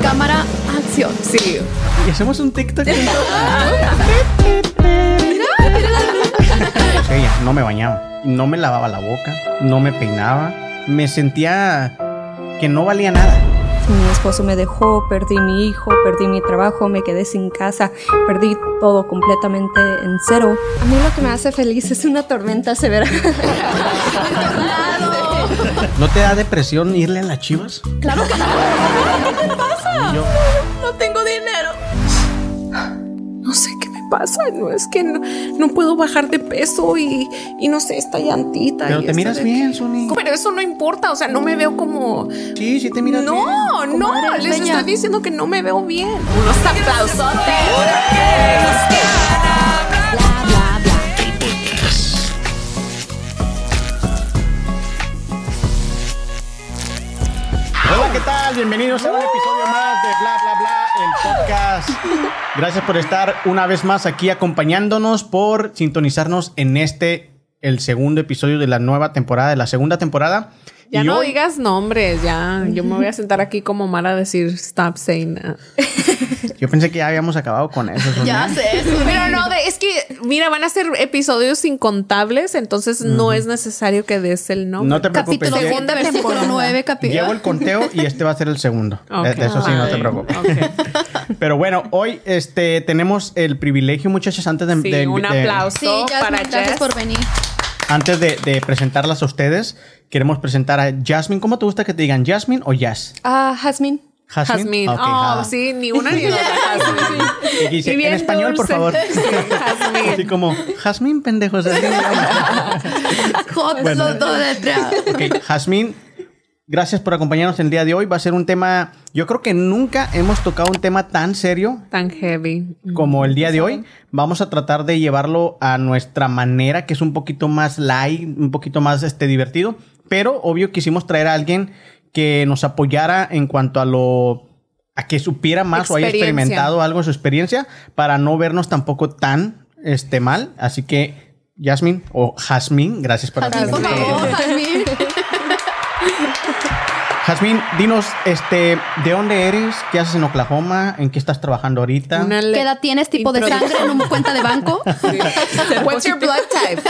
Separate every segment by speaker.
Speaker 1: Cámara, acción.
Speaker 2: Sí.
Speaker 3: Y hacemos un TikTok. Ella no me bañaba, no me lavaba la boca, no me peinaba, me sentía que no valía nada.
Speaker 4: Mi esposo me dejó, perdí mi hijo, perdí mi trabajo, me quedé sin casa, perdí todo completamente en cero. A mí lo que me hace feliz es una tormenta severa.
Speaker 3: ¿No te da depresión irle a las chivas?
Speaker 1: Claro que no. No tengo dinero.
Speaker 2: No sé qué me pasa. No es que no, no puedo bajar de peso y, y no sé, esta llantita.
Speaker 3: Pero
Speaker 2: y
Speaker 3: te miras bien, Sony.
Speaker 2: Pero eso no importa. O sea, no me veo como.
Speaker 3: Sí, sí te miras bien.
Speaker 2: No, no. Les estoy diciendo que no me veo bien. Unos aplausotes.
Speaker 1: Bla, bla, bla.
Speaker 3: Hola, ¿qué tal? Bienvenidos a un episodio Gracias por estar una vez más aquí acompañándonos, por sintonizarnos en este, el segundo episodio de la nueva temporada, de la segunda temporada.
Speaker 2: Ya
Speaker 3: Y
Speaker 2: no
Speaker 3: hoy-
Speaker 2: digas nombres, ya. Yo me voy a sentar aquí como Mara a decir stop saying that.
Speaker 3: Yo pensé que ya habíamos acabado con eso.
Speaker 1: Ya sé eso.
Speaker 2: Pero no, de- es que, mira, van a ser episodios incontables, entonces no es necesario que des el nombre.
Speaker 3: No te preocupes.
Speaker 1: Capítulo 7, versículo
Speaker 2: temporada.
Speaker 1: 9, capítulo.
Speaker 3: Llevo el conteo y este va a ser el segundo.
Speaker 2: Ok.
Speaker 3: De- de eso sí, no te preocupes.
Speaker 2: ok.
Speaker 3: Pero bueno, hoy este, tenemos el privilegio, muchachos, antes de,
Speaker 2: Sí,
Speaker 3: de-
Speaker 2: un
Speaker 3: de-
Speaker 2: aplauso
Speaker 1: Sí, Jasmine,
Speaker 2: para
Speaker 1: gracias
Speaker 2: Jess.
Speaker 1: por venir.
Speaker 3: antes de, de presentarlas a ustedes, queremos presentar a Jasmine. ¿Cómo te gusta que te digan Jasmine o Jazz?
Speaker 4: Ah, Jasmine.
Speaker 2: Jasmine.
Speaker 3: Ok,
Speaker 2: oh,
Speaker 3: ja.
Speaker 2: sí, ni una ni otra. Jasmine.
Speaker 3: Y dice,
Speaker 2: Y bien
Speaker 3: en español, por favor.
Speaker 2: Sí, Jasmine.
Speaker 3: Así como, Jasmine, pendejos. Bueno.
Speaker 1: los dos
Speaker 3: ok, Jasmine, gracias por acompañarnos el día de hoy. Va a ser un tema, yo creo que nunca hemos tocado un tema tan serio
Speaker 2: Tan heavy.
Speaker 3: como el día de hoy. Vamos a tratar de llevarlo a nuestra manera, que es un poquito más light, un poquito más este, divertido. Pero obvio quisimos traer a alguien que nos apoyara en cuanto a lo a que supiera más o haya experimentado algo de su experiencia para no vernos tampoco tan este mal. Así que Jasmine o Jasmine, gracias por
Speaker 1: Jasmine, por
Speaker 3: acompañarnos.
Speaker 1: favor, Jasmine.
Speaker 3: Jasmine, dinos este de dónde eres, qué haces en Oklahoma, en qué estás trabajando ahorita.
Speaker 1: ¿Qué edad tienes? ¿Tipo de sangre en una cuenta de banco?
Speaker 2: What's your blood type?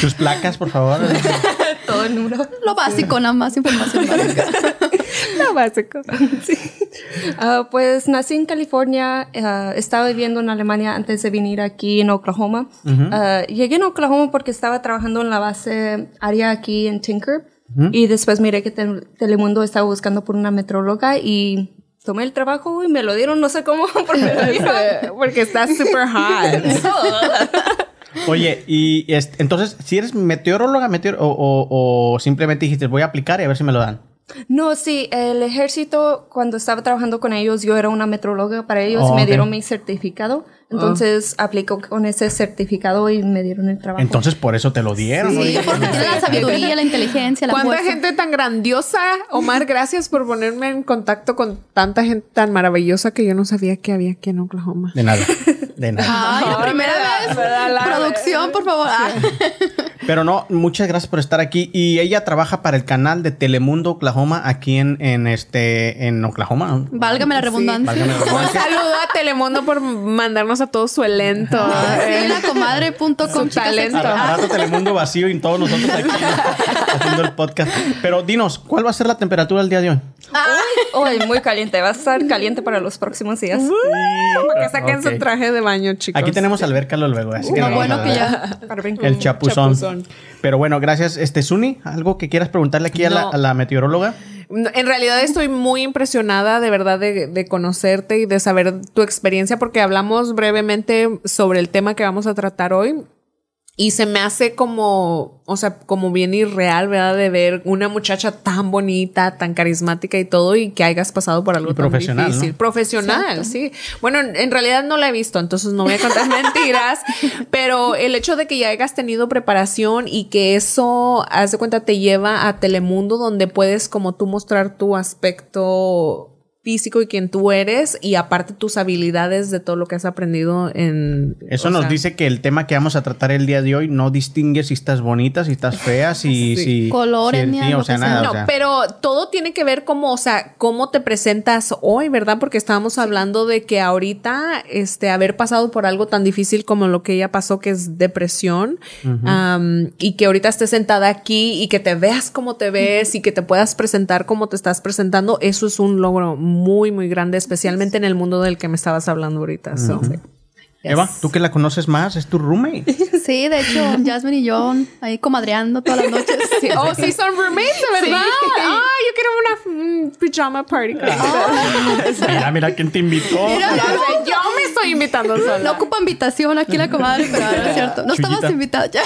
Speaker 3: Tus placas, por favor.
Speaker 4: Todo el número.
Speaker 1: Lo básico, nada más información básica.
Speaker 2: Lo básico.
Speaker 4: Ah, pues nací en California, ah, estaba viviendo en Alemania antes de venir aquí en Oklahoma. Ah, llegué en Oklahoma porque estaba trabajando en la base área aquí en Tinker y después miré que Tel- Telemundo estaba buscando por una metróloga y tomé el trabajo y me lo dieron, no sé cómo, porque me lo dieron.
Speaker 2: Porque está super hot.
Speaker 3: Oye, y este, entonces, si eres meteoróloga meteor o, o- o simplemente dijiste voy a aplicar y a ver si me lo dan.
Speaker 4: No, sí, el ejército, cuando estaba trabajando con ellos, yo era una metróloga para ellos
Speaker 3: Oh,
Speaker 4: y me
Speaker 3: ok.
Speaker 4: dieron mi certificado. Entonces aplicó con ese certificado y me dieron el trabajo.
Speaker 3: Entonces por eso te lo dieron.
Speaker 1: Sí,
Speaker 3: oye.
Speaker 1: porque tiene la sabiduría, la inteligencia, la
Speaker 2: ¿Cuánta
Speaker 1: fuerza.
Speaker 2: gente tan grandiosa? Omar, gracias por ponerme en contacto con tanta gente tan maravillosa que yo no sabía que había aquí en Oklahoma.
Speaker 3: De nada, de nada.
Speaker 1: Ay, la primera vez.
Speaker 2: da la-
Speaker 1: Producción, por favor. Ah.
Speaker 3: Pero no, muchas gracias por estar aquí. Y ella trabaja para el canal de Telemundo Oklahoma aquí en, en este en Oklahoma.
Speaker 1: Válgame la redundancia.
Speaker 3: La
Speaker 2: Un saludo a Telemundo por mandarnos a todo su elenco.
Speaker 1: Sí, la comadre.com.
Speaker 2: Su
Speaker 1: chicas,
Speaker 2: talento.
Speaker 1: Ah,
Speaker 3: rato Telemundo vacío y todos nosotros aquí haciendo el podcast. Pero dinos, ¿cuál va a ser la temperatura el día de hoy?
Speaker 4: Uy, muy caliente, va a estar caliente para los próximos días.
Speaker 2: Para que saquen su traje de baño, chicos.
Speaker 3: Aquí tenemos alberca luego, así que
Speaker 1: No, bueno que ya.
Speaker 3: El chapuzón.
Speaker 2: Chapuzón.
Speaker 3: Pero bueno, gracias. Este, Suni, ¿algo que quieras preguntarle aquí a, la,
Speaker 2: No.
Speaker 3: a la meteoróloga?
Speaker 2: En realidad estoy muy impresionada de verdad de, de conocerte y de saber tu experiencia porque hablamos brevemente sobre el tema que vamos a tratar hoy y se me hace como, o sea, como bien irreal, ¿verdad? De ver una muchacha tan bonita, tan carismática y todo y que hayas pasado por algo
Speaker 3: Y
Speaker 2: tan
Speaker 3: profesional,
Speaker 2: difícil.
Speaker 3: ¿no?
Speaker 2: Profesional, sí. Bueno, en, en realidad no la he visto, entonces no voy a contar mentiras, pero el hecho de que ya hayas tenido preparación y que eso, haz de cuenta, te lleva a Telemundo donde puedes como tú mostrar tu aspecto físico y quien tú eres y aparte tus habilidades de todo lo que has aprendido en...
Speaker 3: Eso nos
Speaker 2: sea,
Speaker 3: dice que el tema que vamos a tratar el día de hoy no distingue si estás bonita, si estás fea, si...
Speaker 2: Sí.
Speaker 3: si
Speaker 1: Colores,
Speaker 3: si-
Speaker 1: ni
Speaker 3: sí, o sea, nada.
Speaker 2: No,
Speaker 3: o sea.
Speaker 2: pero todo tiene que ver como, o sea, cómo te presentas hoy, ¿verdad? Porque estábamos hablando de que ahorita, este, haber pasado por algo tan difícil como lo que ella pasó, que es depresión, y que ahorita estés sentada aquí y que te veas como te ves y que te puedas presentar como te estás presentando, eso es un logro muy, muy grande, especialmente en el mundo del que me estabas hablando ahorita. So,
Speaker 3: Eva, tú que la conoces más, es tu roommate.
Speaker 1: Sí, de hecho, Jasmine y yo ahí comadreando todas las noches.
Speaker 2: Oh, sí, son roommates, de verdad. Ah, yo quiero una mm, pijama party.
Speaker 3: mira, mira quién te invitó.
Speaker 1: Mira,
Speaker 2: Ya sé, yo me estoy invitando sola.
Speaker 1: No ocupa invitación aquí la comadre, pero no es cierto. No
Speaker 3: Chuyita.
Speaker 1: estamos invitados ya.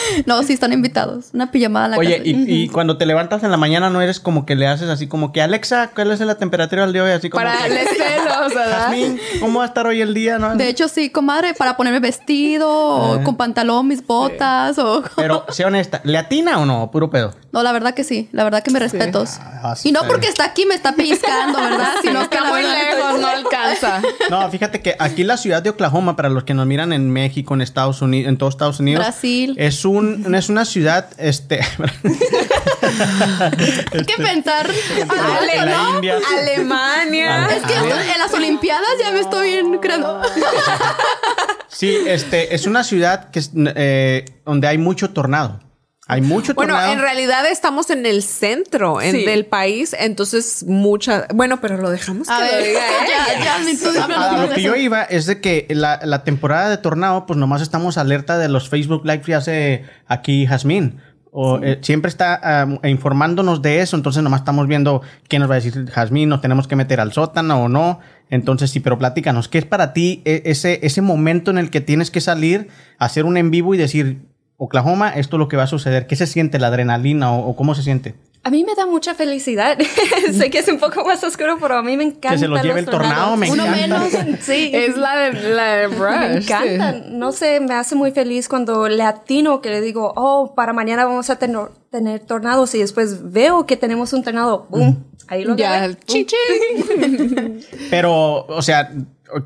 Speaker 1: No, sí están invitados. Una pijamada en la
Speaker 3: Oye,
Speaker 1: casa.
Speaker 3: y, y cuando te levantas en la mañana no eres como que le haces así como que Alexa, ¿cuál es la temperatura del día de hoy? Así como
Speaker 2: Para les celos,
Speaker 3: ¿cómo va a estar hoy el día? ¿No?
Speaker 1: De hecho, sí, comadre, para ponerme vestido, o con pantalón, mis botas, o...
Speaker 3: Pero, sé honesta, ¿le atina o no? Puro pedo.
Speaker 1: No, la verdad que sí. La verdad que me respetos.
Speaker 3: Ah, sí,
Speaker 1: y no porque está aquí me está pellizcando, ¿verdad? Sino que
Speaker 2: Está
Speaker 1: la
Speaker 2: muy
Speaker 1: verdad...
Speaker 2: lejos, no alcanza.
Speaker 3: No, fíjate que aquí la ciudad de Oklahoma, para los que nos miran en México, en Estados Unidos, en todos Estados Unidos,
Speaker 1: Brasil.
Speaker 3: es un es una ciudad, este,
Speaker 1: Hay que pensar...
Speaker 2: Ale-
Speaker 3: en la
Speaker 2: ¿no?
Speaker 3: India.
Speaker 2: Alemania.
Speaker 1: Es que esto- en las Olimpiadas ya me estoy bien creando.
Speaker 3: sí, este, es una ciudad que es, eh, donde hay mucho tornado. Hay mucho
Speaker 2: Bueno,
Speaker 3: tornado.
Speaker 2: en realidad estamos en el centro en-
Speaker 4: Sí.
Speaker 2: del país, entonces mucha. Bueno, pero lo dejamos que
Speaker 1: A
Speaker 2: lo
Speaker 1: ver,
Speaker 2: diga
Speaker 1: ya, ya,
Speaker 3: A- lo que yo iba es de que la, la temporada de tornado, pues nomás estamos alerta de los Facebook Live que hace aquí Jazmín. O, eh, siempre está ah, informándonos de eso, entonces nomás estamos viendo qué nos va a decir Jazmín, nos tenemos que meter al sótano o no. Entonces sí, pero platícanos, ¿qué es para ti e- ese, ese momento en el que tienes que salir, hacer un en vivo y decir, Oklahoma, esto es lo que va a suceder? ¿Qué se siente la adrenalina o, o cómo se siente?
Speaker 4: A mí me da mucha felicidad. sé que es un poco más oscuro, pero a mí me encanta.
Speaker 3: Que se los lleve el tornado, me
Speaker 1: Uno
Speaker 3: encanta.
Speaker 1: menos.
Speaker 4: Sí.
Speaker 2: Es la de, la de Brush.
Speaker 4: Me encanta. No sé, me hace muy feliz cuando le atino que le digo, oh, para mañana vamos a tener, tener tornados y después veo que tenemos un tornado. ¡Boom! Ahí lo
Speaker 2: Ya,
Speaker 4: agarré.
Speaker 2: chin, chin.
Speaker 3: Pero, o sea,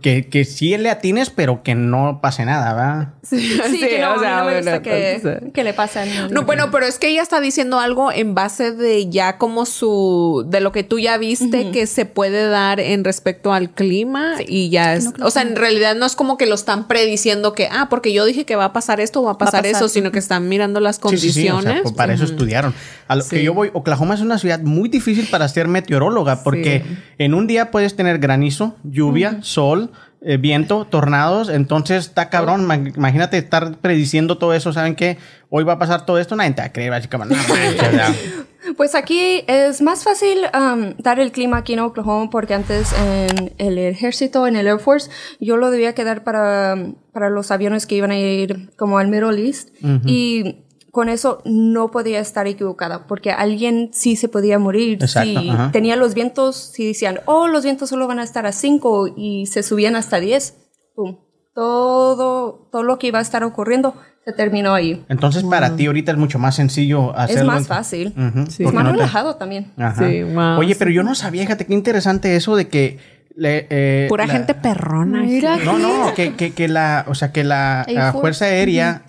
Speaker 3: que, que sí le atines, pero que no pase nada, ¿verdad?
Speaker 4: Sí,
Speaker 2: Sí,
Speaker 4: que no,
Speaker 2: o sea,
Speaker 4: a mí no me
Speaker 2: bueno,
Speaker 4: que,
Speaker 2: entonces-
Speaker 4: que le pase a nadie.
Speaker 2: No, bueno, pero es que ella está diciendo algo en base de ya como su, de lo que tú ya viste que se puede dar en respecto al clima y ya es, o sea, en realidad no es como que lo están prediciendo que, ah, porque yo dije que va a pasar esto, va a pasar,
Speaker 1: pasar.
Speaker 2: eso, sino que están mirando las
Speaker 3: Sí, sí, sí, o sea,
Speaker 2: condiciones.
Speaker 3: pues para eso estudiaron. A lo que yo voy, Oklahoma es una ciudad muy difícil para ser meteoróloga porque en un día puedes tener granizo, lluvia, sol, eh, viento, tornados, entonces está cabrón. Ma- Imagínate estar prediciendo todo eso, ¿saben qué? Hoy va a pasar todo esto, nadie te creer, básicamente.
Speaker 4: Pues aquí es más fácil um, dar el clima aquí en Oklahoma porque antes en el ejército, en el Air Force, yo lo debía quedar para, para los aviones que iban a ir como al Middle East. Y con eso no podía estar equivocada porque alguien sí se podía morir.
Speaker 3: Exacto,
Speaker 4: si
Speaker 3: ajá.
Speaker 4: tenía los vientos, si decían, oh, los vientos solo van a estar a 5 y se subían hasta 10. Pum. Todo, todo lo que iba a estar ocurriendo se terminó ahí.
Speaker 3: Entonces para ti ahorita es mucho más sencillo hacerlo.
Speaker 4: Es más fácil.
Speaker 3: Ujú,
Speaker 2: Sí.
Speaker 4: Es más
Speaker 3: no te-
Speaker 4: relajado también.
Speaker 3: Ajá.
Speaker 2: Sí, wow,
Speaker 3: Oye,
Speaker 2: sí.
Speaker 3: pero yo no sabía, fíjate qué interesante eso de que... le- eh,
Speaker 2: Pura
Speaker 3: la-
Speaker 2: gente perrona.
Speaker 1: Mira.
Speaker 3: No, no, que, que, que la, o sea, que la, la. Fuerza Aérea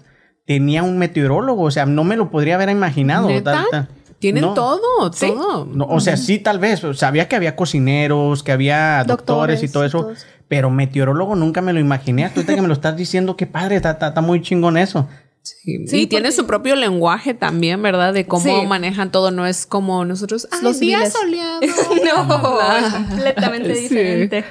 Speaker 3: tenía un meteorólogo, o sea, no me lo podría haber imaginado.
Speaker 2: ¿Neta?
Speaker 3: Tal- tal.
Speaker 2: Tienen
Speaker 3: No.
Speaker 2: todo,
Speaker 4: Sí.
Speaker 2: todo.
Speaker 3: No, o sea, sí, tal vez. Sabía que había cocineros, que había doctores,
Speaker 1: Doctores
Speaker 3: y todo
Speaker 1: y
Speaker 3: eso.
Speaker 1: todo eso.
Speaker 3: Pero meteorólogo nunca me lo imaginé. Hasta Ahorita que me lo estás diciendo, qué padre, está, está- está muy chingón eso.
Speaker 2: Sí,
Speaker 4: Sí,
Speaker 2: y tiene
Speaker 4: porque-
Speaker 2: su propio lenguaje también, ¿verdad? De cómo
Speaker 4: Sí.
Speaker 2: manejan todo. No es como nosotros. Ay,
Speaker 1: Los
Speaker 2: día
Speaker 1: civiles.
Speaker 2: soleado.
Speaker 4: No, es completamente
Speaker 2: Sí.
Speaker 4: diferente.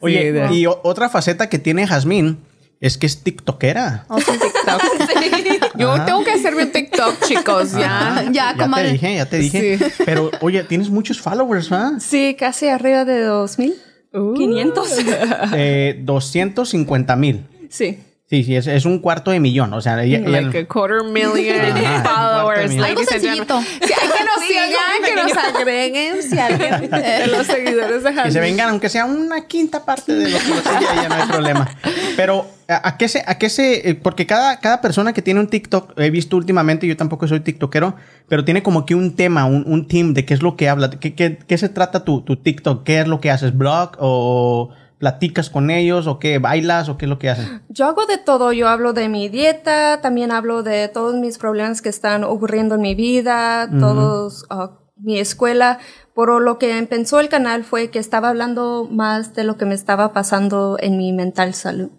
Speaker 3: Oye,
Speaker 2: Sí,
Speaker 3: y o- otra faceta que tiene Jazmín es que es tiktokera.
Speaker 1: Oh, TikTok.
Speaker 2: Yo tengo que hacerme un TikTok, chicos, ya.
Speaker 1: Ya,
Speaker 3: Ya te dije, ya te dije.
Speaker 2: Sí.
Speaker 3: Pero, oye, tienes muchos followers, ¿verdad?
Speaker 4: Sí, casi arriba de 2000.
Speaker 2: Uh.
Speaker 4: 500.
Speaker 3: Eh, 250 mil.
Speaker 4: sí.
Speaker 3: Sí, sí, es, es un cuarto de millón. O sea, ella- ella-
Speaker 2: Like a quarter million
Speaker 3: Ajá,
Speaker 2: followers. and
Speaker 1: sencillito.
Speaker 2: Sí, hay que nos que nos agreguen si alguien de los seguidores de
Speaker 3: que se vengan, aunque sea una quinta parte de lo que lo sigue ella, no hay problema. Pero ¿A, a qué se, a qué se, eh, porque cada, cada persona que tiene un TikTok, he visto últimamente, yo tampoco soy TikTokero, pero tiene como que un tema, un, un team de qué es lo que habla, qué, qué, qué se trata tu, tu TikTok, qué es lo que haces, blog o platicas con ellos o qué bailas o qué es lo que haces.
Speaker 4: Yo hago de todo, yo hablo de mi dieta, también hablo de todos mis problemas que están ocurriendo en mi vida, todos, uh, mi escuela. Pero lo que empezó el canal fue que estaba hablando más de lo que me estaba pasando en mi mental salud.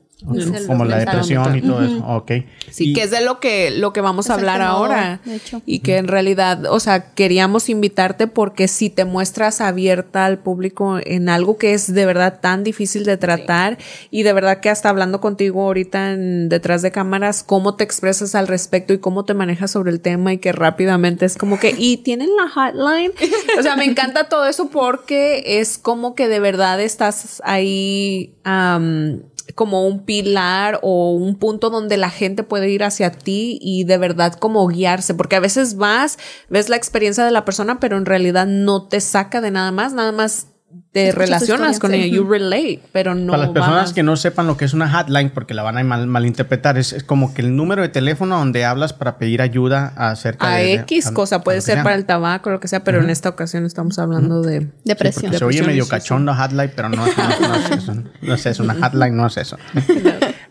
Speaker 3: Como la depresión y todo eso. Ok.
Speaker 2: Sí,
Speaker 3: Y-
Speaker 2: que es de lo que, lo que vamos a hablar ahora.
Speaker 1: de hecho.
Speaker 2: Y que en realidad, o sea, queríamos invitarte porque si te muestras abierta al público en algo que es de verdad tan difícil de tratar y de verdad que hasta hablando contigo ahorita en- detrás de cámaras, cómo te expresas al respecto y cómo te manejas sobre el tema y que rápidamente es como que, y tienen la hotline. O sea, me encanta todo eso porque es como que de verdad estás ahí, am, como un pilar o un punto donde la gente puede ir hacia ti y de verdad como guiarse, porque a veces vas, ves la experiencia de la persona, pero en realidad no te saca de nada más, nada más te relacionas con
Speaker 1: sí.
Speaker 2: ella, you relate, pero no
Speaker 3: Para las personas que no sepan lo que es una hotline, porque la van a mal, malinterpretar, es, es como que el número de teléfono donde hablas para pedir ayuda acerca
Speaker 2: a
Speaker 3: de... de-
Speaker 2: X
Speaker 3: a-
Speaker 2: cosa,
Speaker 3: a
Speaker 2: puede ser para el tabaco, lo que sea, pero en esta ocasión estamos hablando de
Speaker 1: Depresión.
Speaker 3: Se oye medio
Speaker 2: sí.
Speaker 3: cachondo hotline, pero no, no, no es eso. No es eso, una hotline no es eso.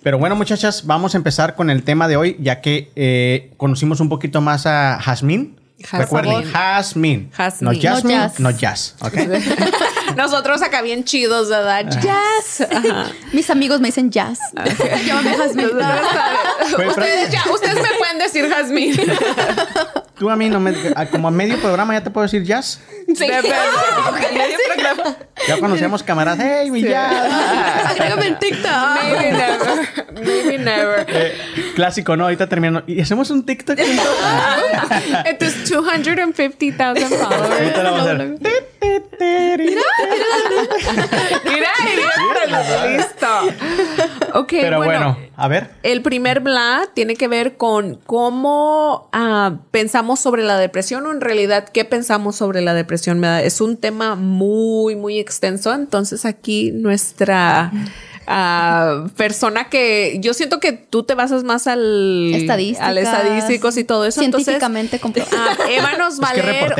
Speaker 3: Pero bueno, muchachas, vamos a empezar con el tema de hoy, ya que eh, conocimos un poquito más a Jazmín.
Speaker 2: Jazmín.
Speaker 3: Recuerden, Jazmín.
Speaker 2: Jazmín.
Speaker 3: No Jasmine,
Speaker 1: No jazz.
Speaker 3: no.
Speaker 2: Nosotros acá bien chidos, ¿verdad?
Speaker 1: Jazz. Mis amigos me dicen jazz. Llámame Jasmine.
Speaker 3: Fue- fue-
Speaker 2: Ustedes, ya, ustedes me pueden decir Jazmín.
Speaker 3: Tú a mí, no me, a- como a medio programa ya te puedo decir jazz.
Speaker 2: Sí.
Speaker 3: Ya cuando seamos camaradas, hey, mi jazz.
Speaker 1: Agrégame en TikTok.
Speaker 2: Maybe never. Maybe never.
Speaker 3: Eh, clásico, ¿no? Ahorita terminando. ¿Y hacemos un TikTok?
Speaker 2: Entonces, 250,000
Speaker 3: Ahorita
Speaker 2: followers.
Speaker 3: lo vamos a hacer.
Speaker 2: Mira, mira, listo. Ok,
Speaker 3: Pero
Speaker 2: bueno.
Speaker 3: bueno, a ver.
Speaker 2: El primer bla tiene que ver con cómo ah, pensamos sobre la depresión o en realidad qué pensamos sobre la depresión. Es un tema muy, muy extenso. Entonces aquí nuestra ah, persona que yo siento que tú te basas más al, al estadísticos y todo eso.
Speaker 1: Científicamente comprobado.
Speaker 2: ah, Eva nos va a leer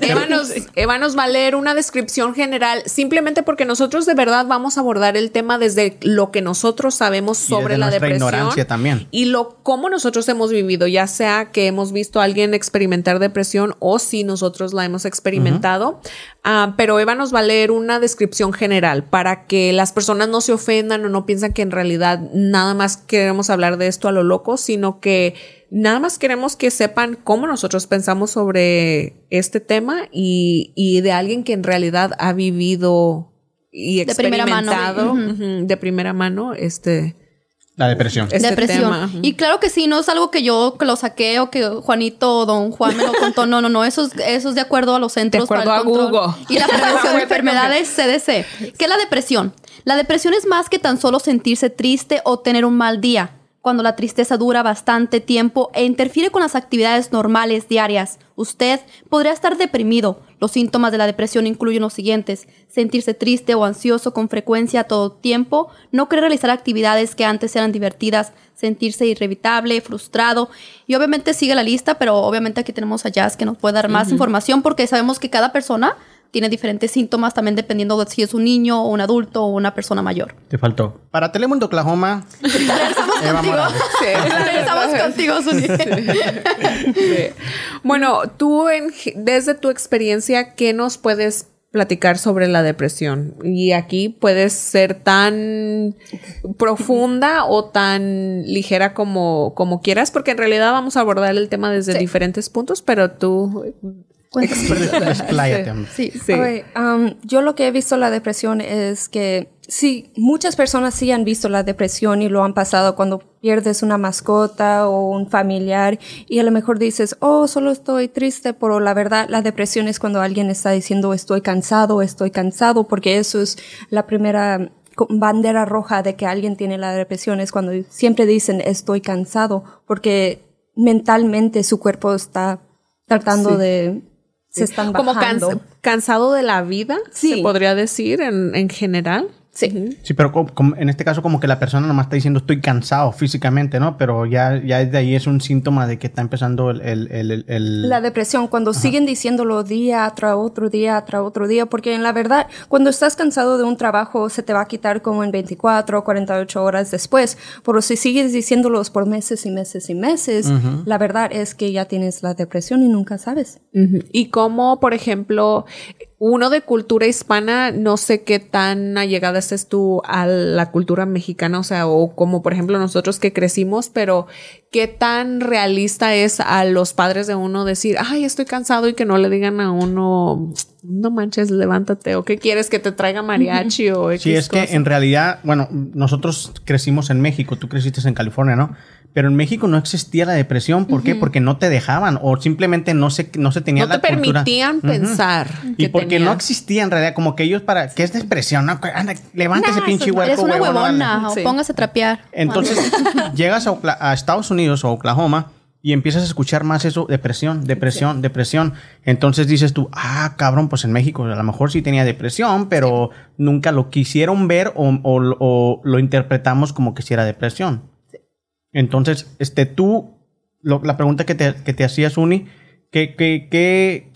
Speaker 2: Eva nos, Eva nos va a leer una descripción general, simplemente porque nosotros de verdad vamos a abordar el tema desde lo que nosotros sabemos
Speaker 3: Y
Speaker 2: sobre
Speaker 3: desde
Speaker 2: la depresión.
Speaker 3: ignorancia también.
Speaker 2: Y lo cómo nosotros hemos vivido, ya sea que hemos visto a alguien experimentar depresión o si nosotros la hemos experimentado. Ah, pero Eva nos va a leer una descripción general para que las personas no se ofendan o no piensan que en realidad nada más queremos hablar de esto a lo loco, sino que nada más queremos que sepan cómo nosotros pensamos sobre este tema y, y de alguien que en realidad ha vivido y
Speaker 1: De primera mano.
Speaker 2: experimentado de primera mano este
Speaker 3: La depresión.
Speaker 2: este
Speaker 1: depresión.
Speaker 2: tema.
Speaker 1: Y claro que sí, no es algo que yo lo saqué o que Juanito o Don Juan me lo contó. No, no, no. Eso es, eso es de acuerdo a los centros.
Speaker 2: De acuerdo
Speaker 1: para el
Speaker 2: a
Speaker 1: control
Speaker 2: Google.
Speaker 1: Y la prevención de enfermedades CDC. ¿Qué es la depresión? La depresión es más que tan solo sentirse triste o tener un mal día. Cuando la tristeza dura bastante tiempo e interfiere con las actividades normales diarias, usted podría estar deprimido. Los síntomas de la depresión incluyen los siguientes: sentirse triste o ansioso con frecuencia a todo tiempo, no querer realizar actividades que antes eran divertidas, sentirse irritable, frustrado. Y obviamente sigue la lista, pero obviamente aquí tenemos a Jazz que nos puede dar más información porque sabemos que cada persona tiene diferentes síntomas también dependiendo de si es un niño o un adulto o una persona mayor.
Speaker 3: Te faltó. Para Telemundo Oklahoma.
Speaker 1: Regresamos contigo, Zuni.
Speaker 2: Sí. Bueno, tú en- desde tu experiencia, ¿qué nos puedes platicar sobre la depresión? Y aquí puedes ser tan profunda o tan ligera como, como quieras, porque en realidad vamos a abordar el tema desde
Speaker 1: Sí.
Speaker 2: diferentes puntos, pero tú...
Speaker 3: Expláyate.
Speaker 1: Sí.
Speaker 2: Sí.
Speaker 4: Um, yo lo que he visto la depresión es que sí, muchas personas sí han visto la depresión y lo han pasado cuando pierdes una mascota o un familiar y a lo mejor dices, oh, solo estoy triste, pero la verdad la depresión es cuando alguien está diciendo estoy cansado, estoy cansado, porque eso es la primera bandera roja de que alguien tiene la depresión, es cuando siempre dicen estoy cansado, porque mentalmente su cuerpo está tratando
Speaker 2: Sí.
Speaker 4: de... Se están
Speaker 2: como
Speaker 4: bajando.
Speaker 2: cansa- cansado de la vida,
Speaker 4: Sí.
Speaker 2: se podría decir en, en general.
Speaker 4: Sí.
Speaker 3: Sí, pero como- como- en este caso como que la persona nomás está diciendo estoy cansado físicamente, ¿no? Pero ya, ya de ahí es un síntoma de que está empezando el... el, el, el-
Speaker 4: La depresión, cuando siguen diciéndolo día tras otro día tras otro día, porque en la verdad, cuando estás cansado de un trabajo, se te va a quitar como en 24 o 48 horas después. Pero si sigues diciéndolos por meses y meses y meses, la verdad es que ya tienes la depresión y nunca sabes.
Speaker 2: Ujú. Y como, por ejemplo, uno de cultura hispana, no sé qué tan allegada estés tú a la cultura mexicana, o sea, o como por ejemplo nosotros que crecimos, pero qué tan realista es a los padres de uno decir, ay, estoy cansado y que no le digan a uno, no manches, levántate, o qué quieres que te traiga mariachi o
Speaker 3: Sí,
Speaker 2: X
Speaker 3: es que en realidad, bueno, nosotros crecimos en México, tú creciste en California, ¿no? Pero en México no existía la depresión, ¿por qué? Porque no te dejaban o simplemente no se, no se tenía
Speaker 2: no
Speaker 3: la
Speaker 2: te
Speaker 3: cultura.
Speaker 2: permitían pensar.
Speaker 3: Y
Speaker 2: que
Speaker 3: porque no existía en realidad, como que ellos para... ¿Qué es depresión? No, anda, levántese, pinche huerco,
Speaker 1: Eres una
Speaker 3: huevón, órale.
Speaker 1: huevona, o
Speaker 2: Sí.
Speaker 1: póngase a trapear.
Speaker 3: Entonces, llegas a Estados Unidos o Oklahoma y empiezas a escuchar más eso, depresión, depresión, depresión. Entonces dices tú, ah, cabrón, pues en México a lo mejor sí tenía depresión, pero nunca lo quisieron ver o, o- o lo interpretamos como que sí era depresión. Entonces, este, tú, lo- la pregunta que te, que te hacías, Uni, ¿qué, qué, qué,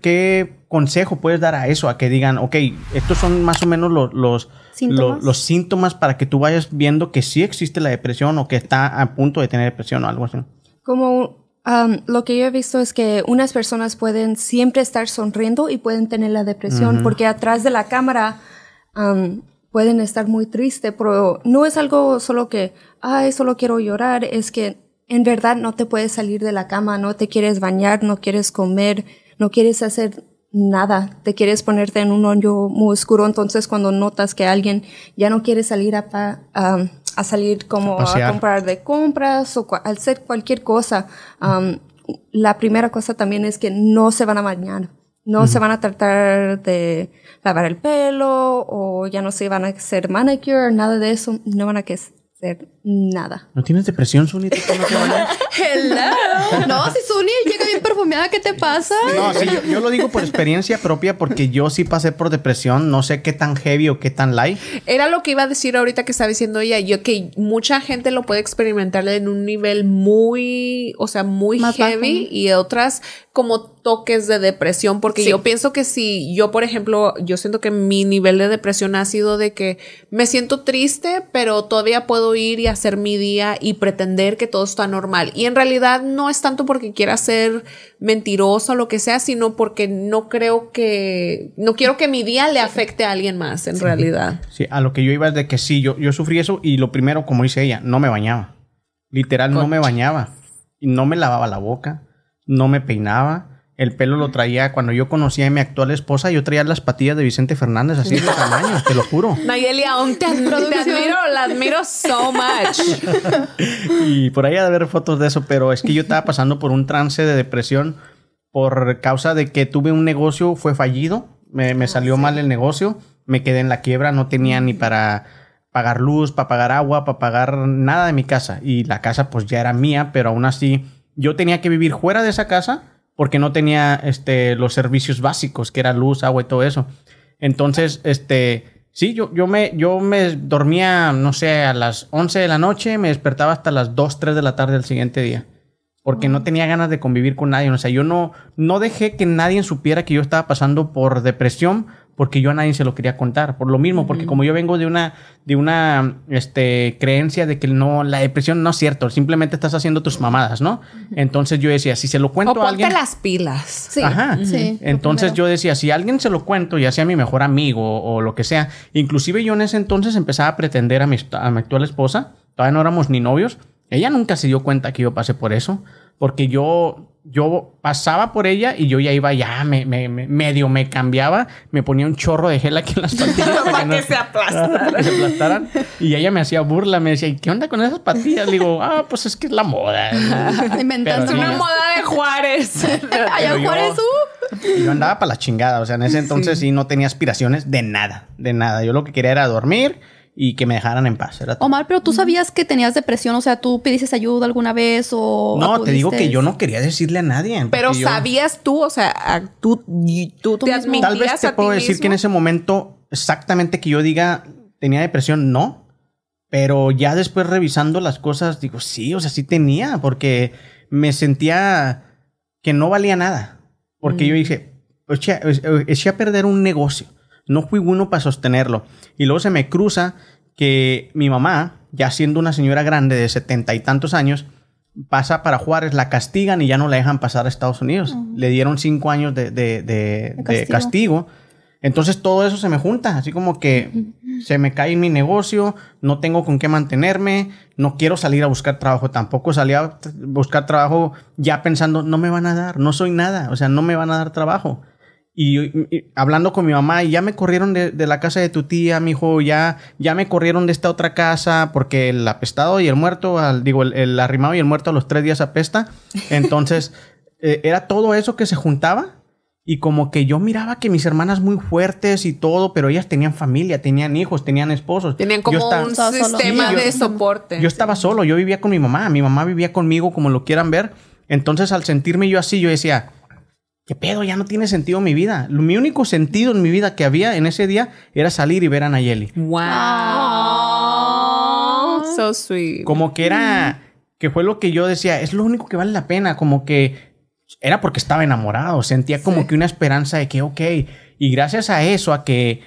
Speaker 3: qué consejo puedes dar a eso? A que digan, ok, estos son más o menos los, los,
Speaker 1: ¿Síntomas?
Speaker 3: lo- los síntomas para que tú vayas viendo que sí existe la depresión o que está a punto de tener depresión o algo así.
Speaker 4: Como um, lo que yo he visto es que unas personas pueden siempre estar sonriendo y pueden tener la depresión porque atrás de la cámara um, pueden estar muy tristes, pero no es algo solo que, ay, solo quiero llorar, es que en verdad no te puedes salir de la cama, no te quieres bañar, no quieres comer, no quieres hacer nada, te quieres ponerte en un hoyo muy oscuro, entonces cuando notas que alguien ya no quiere salir a, pa- um, a salir como
Speaker 3: A
Speaker 4: comprar de compras o al hacer cualquier cosa, um, la primera cosa también es que no se van a bañar. No se van a tratar de lavar el pelo o ya no se van a hacer manicure, nada de eso. No van a que hacer nada.
Speaker 3: ¿No tienes depresión, Suni? ¿Tú no te?
Speaker 1: Hello. No, si Suni llega bien perfumeada, ¿qué te pasa?
Speaker 3: No, sí, yo, yo lo digo por experiencia propia porque yo sí pasé por depresión. No sé qué tan heavy o qué tan light.
Speaker 2: Era lo que iba a decir ahorita que estaba diciendo ella, yo que mucha gente lo puede experimentar en un nivel muy, o sea, muy
Speaker 1: Más
Speaker 2: heavy
Speaker 1: bajo.
Speaker 2: y otras como toques de depresión, porque
Speaker 4: Sí.
Speaker 2: yo pienso que si yo, por ejemplo, yo siento que mi nivel de depresión ha sido de que me siento triste, pero todavía puedo ir y hacer mi día y pretender que todo está normal. Y en realidad no es tanto porque quiera ser mentiroso o lo que sea, sino porque no creo que, no quiero que mi día le afecte a alguien más, en realidad.
Speaker 3: Sí, a lo que yo iba es de que sí, yo, yo sufrí eso y lo primero, como dice ella, no me bañaba. Literal, no me bañaba. Y no me lavaba la boca, no me peinaba. El pelo lo traía, cuando yo conocí a mi actual esposa, yo traía las patillas de Vicente Fernández así de tamaño, te lo juro.
Speaker 2: Nayeli, aún te, admiro, te admiro, la admiro so much.
Speaker 3: Y por ahí ha de haber fotos de eso, pero es que yo estaba pasando por un trance de depresión por causa de que tuve un negocio, fue fallido, me, me salió mal el negocio, me quedé en la quiebra, no tenía ni para pagar luz, para pagar agua, para pagar nada de mi casa. Y la casa pues ya era mía, pero aún así yo tenía que vivir fuera de esa casa porque no tenía este, los servicios básicos, que era luz, agua y todo eso. Entonces, este, sí, yo, yo, me, yo me dormía, no sé, a las 11 de la noche, me despertaba hasta las 2, 3 de la tarde del siguiente día. Porque no tenía ganas de convivir con nadie. O sea, yo no, no dejé que nadie supiera que yo estaba pasando por depresión porque yo a nadie se lo quería contar. Por lo mismo, porque como yo vengo de una, de una este, creencia de que no, la depresión no es cierto, simplemente estás haciendo tus mamadas, ¿no? Entonces yo decía, si se lo
Speaker 2: O
Speaker 3: cuento a alguien...
Speaker 2: las pilas.
Speaker 4: Sí.
Speaker 3: Ajá.
Speaker 1: Sí,
Speaker 3: Entonces yo decía, si a alguien se lo cuento, ya sea mi mejor amigo o lo que sea, inclusive yo en ese entonces empezaba a pretender a mi, a mi actual esposa, todavía no éramos ni novios, ella nunca se dio cuenta que yo pasé por eso, porque yo, yo pasaba por ella y yo ya iba, ya me, me- me- medio me cambiaba, me ponía un chorro de gel aquí en las patillas
Speaker 2: Para que se aplastaran.
Speaker 3: para que se aplastaran. Y ella me hacía burla, me decía, ¿y qué onda con esas patillas? Le digo, ah, pues es que es la moda. Sí.
Speaker 2: Una moda de Juárez.
Speaker 1: Allá Juárez, uh.
Speaker 3: Yo andaba para la chingada, o sea, en ese entonces sí. no tenía aspiraciones de nada, de nada. Yo lo que quería era dormir y que me dejaran en paz. Era.
Speaker 1: Omar, pero tú sabías que tenías depresión, o sea, tú pediste ayuda alguna vez o.
Speaker 3: no, te digo que
Speaker 1: acudiste?
Speaker 3: yo no quería decirle a nadie.
Speaker 2: Pero
Speaker 3: yo-
Speaker 2: sabías tú, o sea, tú, tú,
Speaker 1: Tú
Speaker 2: te admitías
Speaker 3: Tal vez te
Speaker 2: a ti
Speaker 3: puedo decir
Speaker 2: mismo?
Speaker 3: que en ese momento, exactamente que yo diga tenía depresión, no. Pero ya después revisando las cosas, digo, sí, o sea, sí tenía, porque me sentía que no valía nada. Porque yo dije, eché, eché a perder un negocio. No fui uno para sostenerlo. Y luego se me cruza que mi mamá, ya siendo una señora grande de setenta y tantos años, pasa para Juárez, la castigan y ya no la dejan pasar a Estados Unidos. Le dieron cinco años de, de- de-
Speaker 1: De
Speaker 3: de
Speaker 1: castigo.
Speaker 3: castigo. Entonces todo eso se me junta, así como que se me cae mi negocio, no tengo con qué mantenerme, no quiero salir a buscar trabajo, tampoco salí a buscar trabajo ya pensando, no me van a dar, no soy nada, o sea, no me van a dar trabajo. Y, hablando con mi mamá, y ya me corrieron de, de la casa de tu tía, mi hijo, ya, ya me corrieron de esta otra casa, porque el apestado y el muerto, al- digo, el, el arrimado y el muerto a los tres días apesta. Entonces, eh, era todo eso que se juntaba. Y como que yo miraba que mis hermanas muy fuertes y todo, pero ellas tenían familia, tenían hijos, tenían esposos.
Speaker 2: Tenían
Speaker 3: Yo
Speaker 2: como
Speaker 3: estaba-
Speaker 2: un sistema
Speaker 3: Sí, yo-
Speaker 2: de soporte.
Speaker 3: yo estaba solo, yo vivía con mi mamá, mi mamá vivía conmigo como lo quieran ver. Entonces al sentirme yo así, yo decía, ¿qué pedo? Ya no tiene sentido mi vida. Lo- Mi único sentido en mi vida que había en ese día era salir y ver a Nayeli.
Speaker 2: Wow. So sweet.
Speaker 3: Como que era, que fue lo que yo decía, es lo único que vale la pena, como que era porque estaba enamorado, sentía como que una esperanza de que, ok, y gracias a eso, a que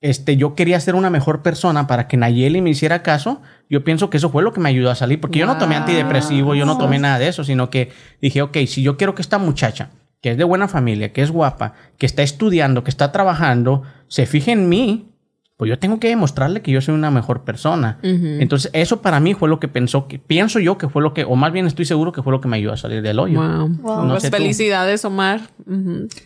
Speaker 3: este, yo quería ser una mejor persona para que Nayeli me hiciera caso, yo pienso que eso fue lo que me ayudó a salir, porque yo no tomé antidepresivo, yo no tomé nada de eso, sino que dije, ok, si yo quiero que esta muchacha, que es de buena familia, que es guapa, que está estudiando, que está trabajando, se fije en mí, pues yo tengo que demostrarle que yo soy una mejor persona. Entonces, eso para mí fue lo que pensó, que pienso yo que fue lo que, o más bien estoy seguro que fue lo que me ayudó a salir del hoyo.
Speaker 2: Wow.
Speaker 1: Wow.
Speaker 3: No
Speaker 2: Pues
Speaker 3: sé tú.
Speaker 2: felicidades, Omar.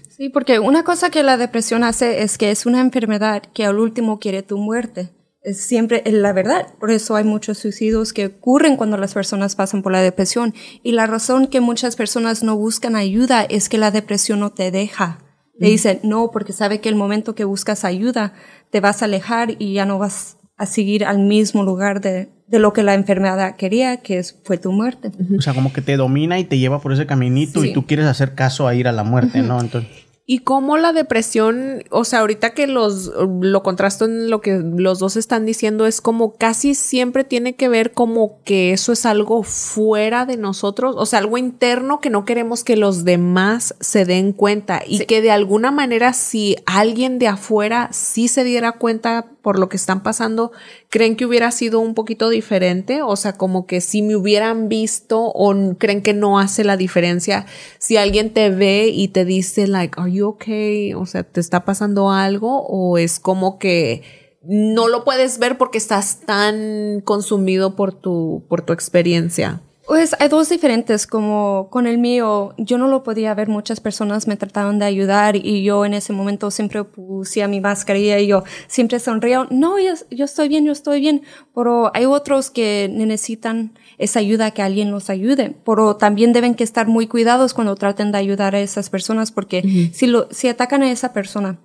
Speaker 4: Sí, porque una cosa que la depresión hace es que es una enfermedad que al último quiere tu muerte. Es siempre es la verdad. Por eso hay muchos suicidios que ocurren cuando las personas pasan por la depresión. Y la razón que muchas personas no buscan ayuda es que la depresión no te deja. Le dicen no, porque sabe que el momento que buscas ayuda te vas a alejar y ya no vas a seguir al mismo lugar de, de lo que la enfermedad quería, que es, fue tu muerte.
Speaker 3: O sea, como que te domina y te lleva por ese caminito y tú quieres hacer caso a ir a la muerte, ¿no? Entonces,
Speaker 2: Y cómo la depresión, o sea, ahorita que los lo contrasto en lo que los dos están diciendo es como casi siempre tiene que ver como que eso es algo fuera de nosotros, o sea, algo interno que no queremos que los demás se den cuenta y que de alguna manera si alguien de afuera sí se diera cuenta por lo que están pasando, creen que hubiera sido un poquito diferente, o sea, como que si me hubieran visto o creen que no hace la diferencia si alguien te ve y te dice like, are you okay? O sea, ¿te está pasando algo o es como que no lo puedes ver porque estás tan consumido por tu por tu experiencia?
Speaker 4: Pues hay dos diferentes, como con el mío, yo no lo podía ver, muchas personas me trataban de ayudar y yo en ese momento siempre pusía mi mascarilla y yo siempre sonría, no, yo, yo estoy bien, yo estoy bien, pero hay otros que necesitan esa ayuda, que alguien los ayude, pero también deben que estar muy cuidados cuando traten de ayudar a esas personas porque si, lo, si atacan a esa persona,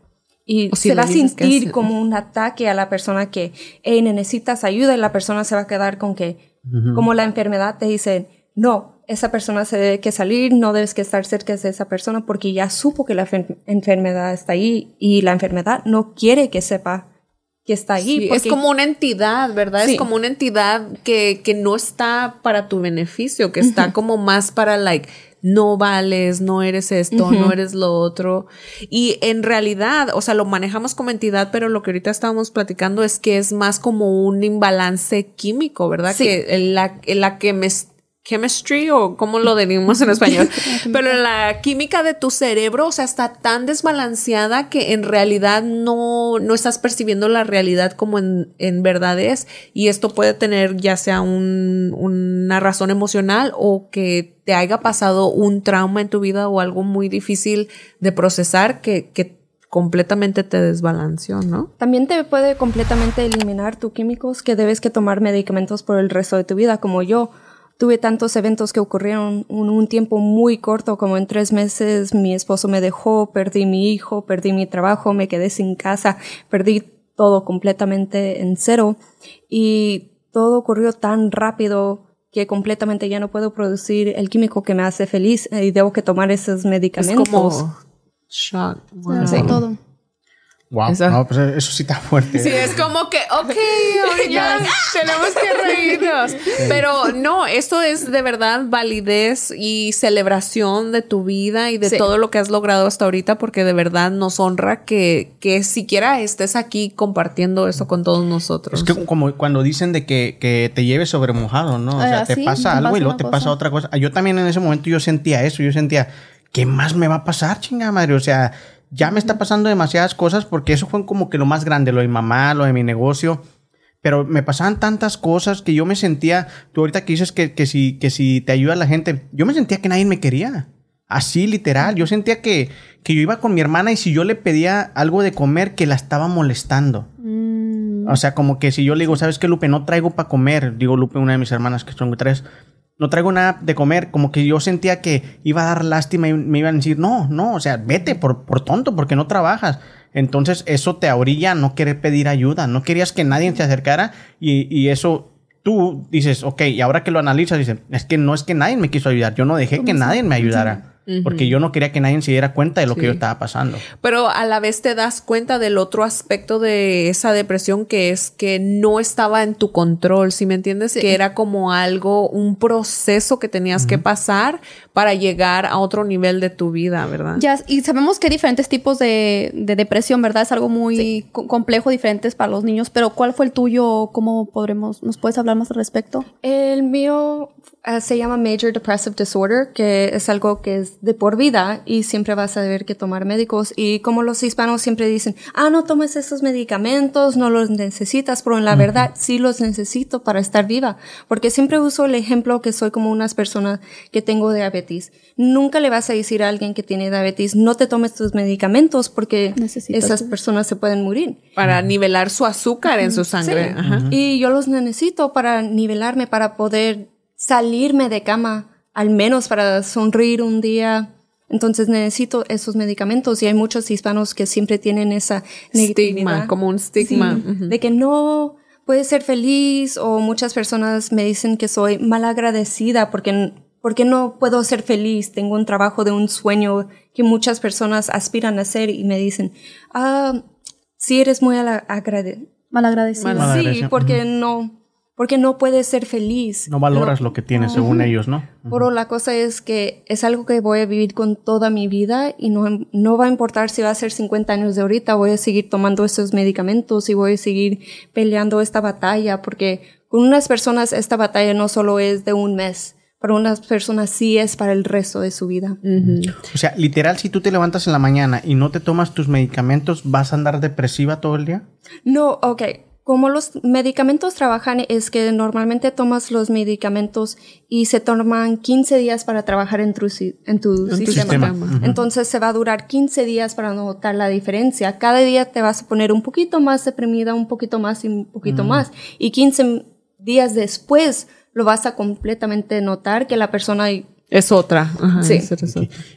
Speaker 4: y
Speaker 2: O
Speaker 4: se va a sentir como un ataque a la persona que, hey, necesitas ayuda y la persona se va a quedar con que, como la enfermedad te dice, no, esa persona se debe que salir, no debes que estar cerca de esa persona porque ya supo que la enfer- enfermedad está ahí y la enfermedad no quiere que sepa que está ahí.
Speaker 2: Sí, es como una entidad, ¿verdad?
Speaker 4: Sí.
Speaker 2: Es como una entidad que, que no está para tu beneficio, que está como más para, like, no vales, no eres esto, no eres lo otro. Y en realidad, o sea, lo manejamos como entidad, pero lo que ahorita estábamos platicando es que es más como un imbalance químico, ¿verdad?
Speaker 4: Sí.
Speaker 2: Que la, la que me chemistry o cómo lo diríamos en español, pero la química de tu cerebro, o sea, está tan desbalanceada que en realidad no, no estás percibiendo la realidad como en, en verdad es y esto puede tener ya sea un- una razón emocional o que te haya pasado un trauma en tu vida o algo muy difícil de procesar que, que completamente te desbalanceó, ¿no?
Speaker 4: También te puede completamente eliminar tus químicos que debes que tomar medicamentos por el resto de tu vida, como yo. Tuve tantos eventos que ocurrieron en un tiempo muy corto, como en tres meses mi esposo me dejó, perdí mi hijo, perdí mi trabajo, me quedé sin casa, perdí todo completamente en cero y todo ocurrió tan rápido que completamente ya no puedo producir el químico que me hace feliz y debo que tomar esos
Speaker 2: Es
Speaker 4: medicamentos.
Speaker 2: como shock. Wow.
Speaker 1: Sí. todo.
Speaker 3: Wow,
Speaker 2: Eso-
Speaker 3: no, pues eso sí está fuerte.
Speaker 2: Sí, es como que, ok, ya tenemos que reírnos. Pero no, esto es de verdad validez y celebración de tu vida y de
Speaker 1: Sí.
Speaker 2: todo lo que has logrado hasta ahorita, porque de verdad nos honra que, que siquiera estés aquí compartiendo eso con todos nosotros.
Speaker 3: Es que como cuando dicen de que, que te lleves sobre mojado, ¿no? O sea,
Speaker 1: Ah,
Speaker 3: te
Speaker 1: sí,
Speaker 3: pasa
Speaker 1: te
Speaker 3: algo
Speaker 1: pasa
Speaker 3: y luego te
Speaker 1: cosa.
Speaker 3: pasa otra cosa. Yo también en ese momento yo sentía eso, yo sentía, ¿qué más me va a pasar, chingada madre? O sea, ya me está pasando demasiadas cosas porque eso fue como que lo más grande, lo de mi mamá, lo de mi negocio. Pero me pasaban tantas cosas que yo me sentía, tú ahorita que dices que, que, si, que si te ayuda la gente, yo me sentía que nadie me quería. Así, literal. Yo sentía que, que yo iba con mi hermana y si yo le pedía algo de comer, que la estaba molestando.
Speaker 1: Mm,
Speaker 3: O sea, como que si yo le digo, ¿sabes qué, Lupe? No traigo para comer. Digo, Lupe, una de mis hermanas, que son tres. No traigo nada de comer. Como que yo sentía que iba a dar lástima y me iban a decir, no, no, o sea, vete por, por tonto, porque no trabajas. Entonces, eso te orilla a no querer pedir ayuda. No querías que nadie se acercara y, y eso tú dices, ok, y ahora que lo analizas, dices, es que no es que nadie me quiso ayudar. Yo no dejé que nadie me ayudara. Porque yo no quería que nadie se diera cuenta de lo que yo estaba pasando.
Speaker 2: Pero a la vez te das cuenta del otro aspecto de esa depresión que es que no estaba en tu control, ¿sí me entiendes? Que era como algo, un proceso que tenías que pasar para llegar a otro nivel de tu vida, ¿verdad?
Speaker 1: Ya, y sabemos que hay diferentes tipos de, de depresión, ¿verdad? Es algo muy co- complejo, diferentes para los niños, pero ¿cuál fue el tuyo? ¿Cómo podremos, nos puedes hablar más al respecto?
Speaker 4: El mío ah, se llama Major Depressive Disorder, que es algo que es de por vida y siempre vas a tener que tomar médicos. Y como los hispanos siempre dicen, ah, no tomes esos medicamentos, no los necesitas, pero en la verdad sí los necesito para estar viva. Porque siempre uso el ejemplo que soy como unas personas que tengo diabetes. Nunca le vas a decir a alguien que tiene diabetes, no te tomes tus medicamentos porque
Speaker 1: Necesitas
Speaker 4: esas
Speaker 1: tu-
Speaker 4: personas se pueden morir.
Speaker 2: Para nivelar su azúcar en su sangre. Ajá.
Speaker 4: Y yo los necesito para nivelarme, para poder salirme de cama, al menos para sonreír un día. Entonces necesito esos medicamentos y hay muchos hispanos que siempre tienen esa
Speaker 2: Estigma,
Speaker 4: negatividad.
Speaker 2: como un estigma.
Speaker 4: Sí, de que no puedes ser feliz o muchas personas me dicen que soy mal agradecida porque, porque no puedo ser feliz. Tengo un trabajo de un sueño que muchas personas aspiran a hacer y me dicen, ah, sí eres muy agradecida.
Speaker 1: Malagradecido.
Speaker 2: Mal-
Speaker 4: Sí, porque no, porque no puedes ser feliz.
Speaker 3: No valoras lo que tienes, según ellos, ¿no?
Speaker 4: Pero la cosa es que es algo que voy a vivir con toda mi vida y no, no va a importar si va a ser 50 años de ahorita, voy a seguir tomando esos medicamentos y voy a seguir peleando esta batalla porque con unas personas esta batalla no solo es de un mes, para unas personas sí es para el resto de su vida.
Speaker 3: O sea, literal, si tú te levantas en la mañana y no te tomas tus medicamentos, ¿vas a andar depresiva todo el día?
Speaker 4: No, ok. Como los medicamentos trabajan es que normalmente tomas los medicamentos y se toman 15 días para trabajar en tu, en tu
Speaker 2: tu
Speaker 4: sistema. Entonces se va a durar 15 días para notar la diferencia. Cada día te vas a poner un poquito más deprimida, un poquito más y un poquito más. Y 15 días después lo vas a completamente notar que la persona
Speaker 2: Es otra. Ajá,
Speaker 4: Sí.
Speaker 2: es otra.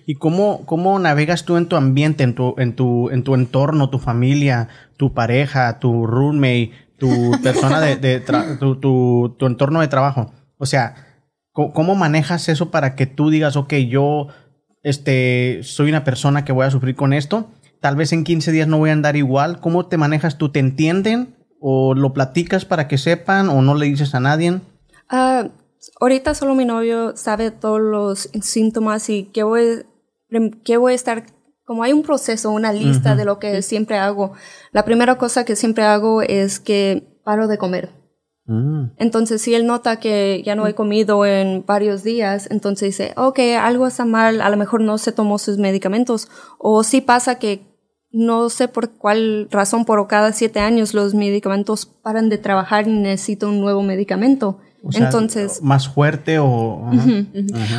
Speaker 3: ¿Y cómo, cómo navegas tú en tu ambiente, en tu, en tu, en tu entorno, tu familia, tu pareja, tu roommate, tu persona de, de tra- tu, tu, tu entorno de trabajo? O sea, ¿cómo, cómo manejas eso para que tú digas, ok, yo este, soy una persona que voy a sufrir con esto? Tal vez en 15 días no voy a andar igual. ¿Cómo te manejas tú? ¿Te entienden? ¿O lo platicas para que sepan? ¿O no le dices a nadie?
Speaker 4: Ah, ahorita solo mi novio sabe todos los síntomas y que voy, que voy a estar, como hay un proceso, una lista de lo que siempre hago. La primera cosa que siempre hago es que paro de comer.
Speaker 3: Mm.
Speaker 4: Entonces, si él nota que ya no he comido en varios días, entonces dice, ok, algo está mal, a lo mejor no se tomó sus medicamentos. O si pasa que no sé por cuál razón, pero cada siete años los medicamentos paran de trabajar y necesito un nuevo medicamento.
Speaker 3: O sea,
Speaker 4: entonces,
Speaker 3: más fuerte o...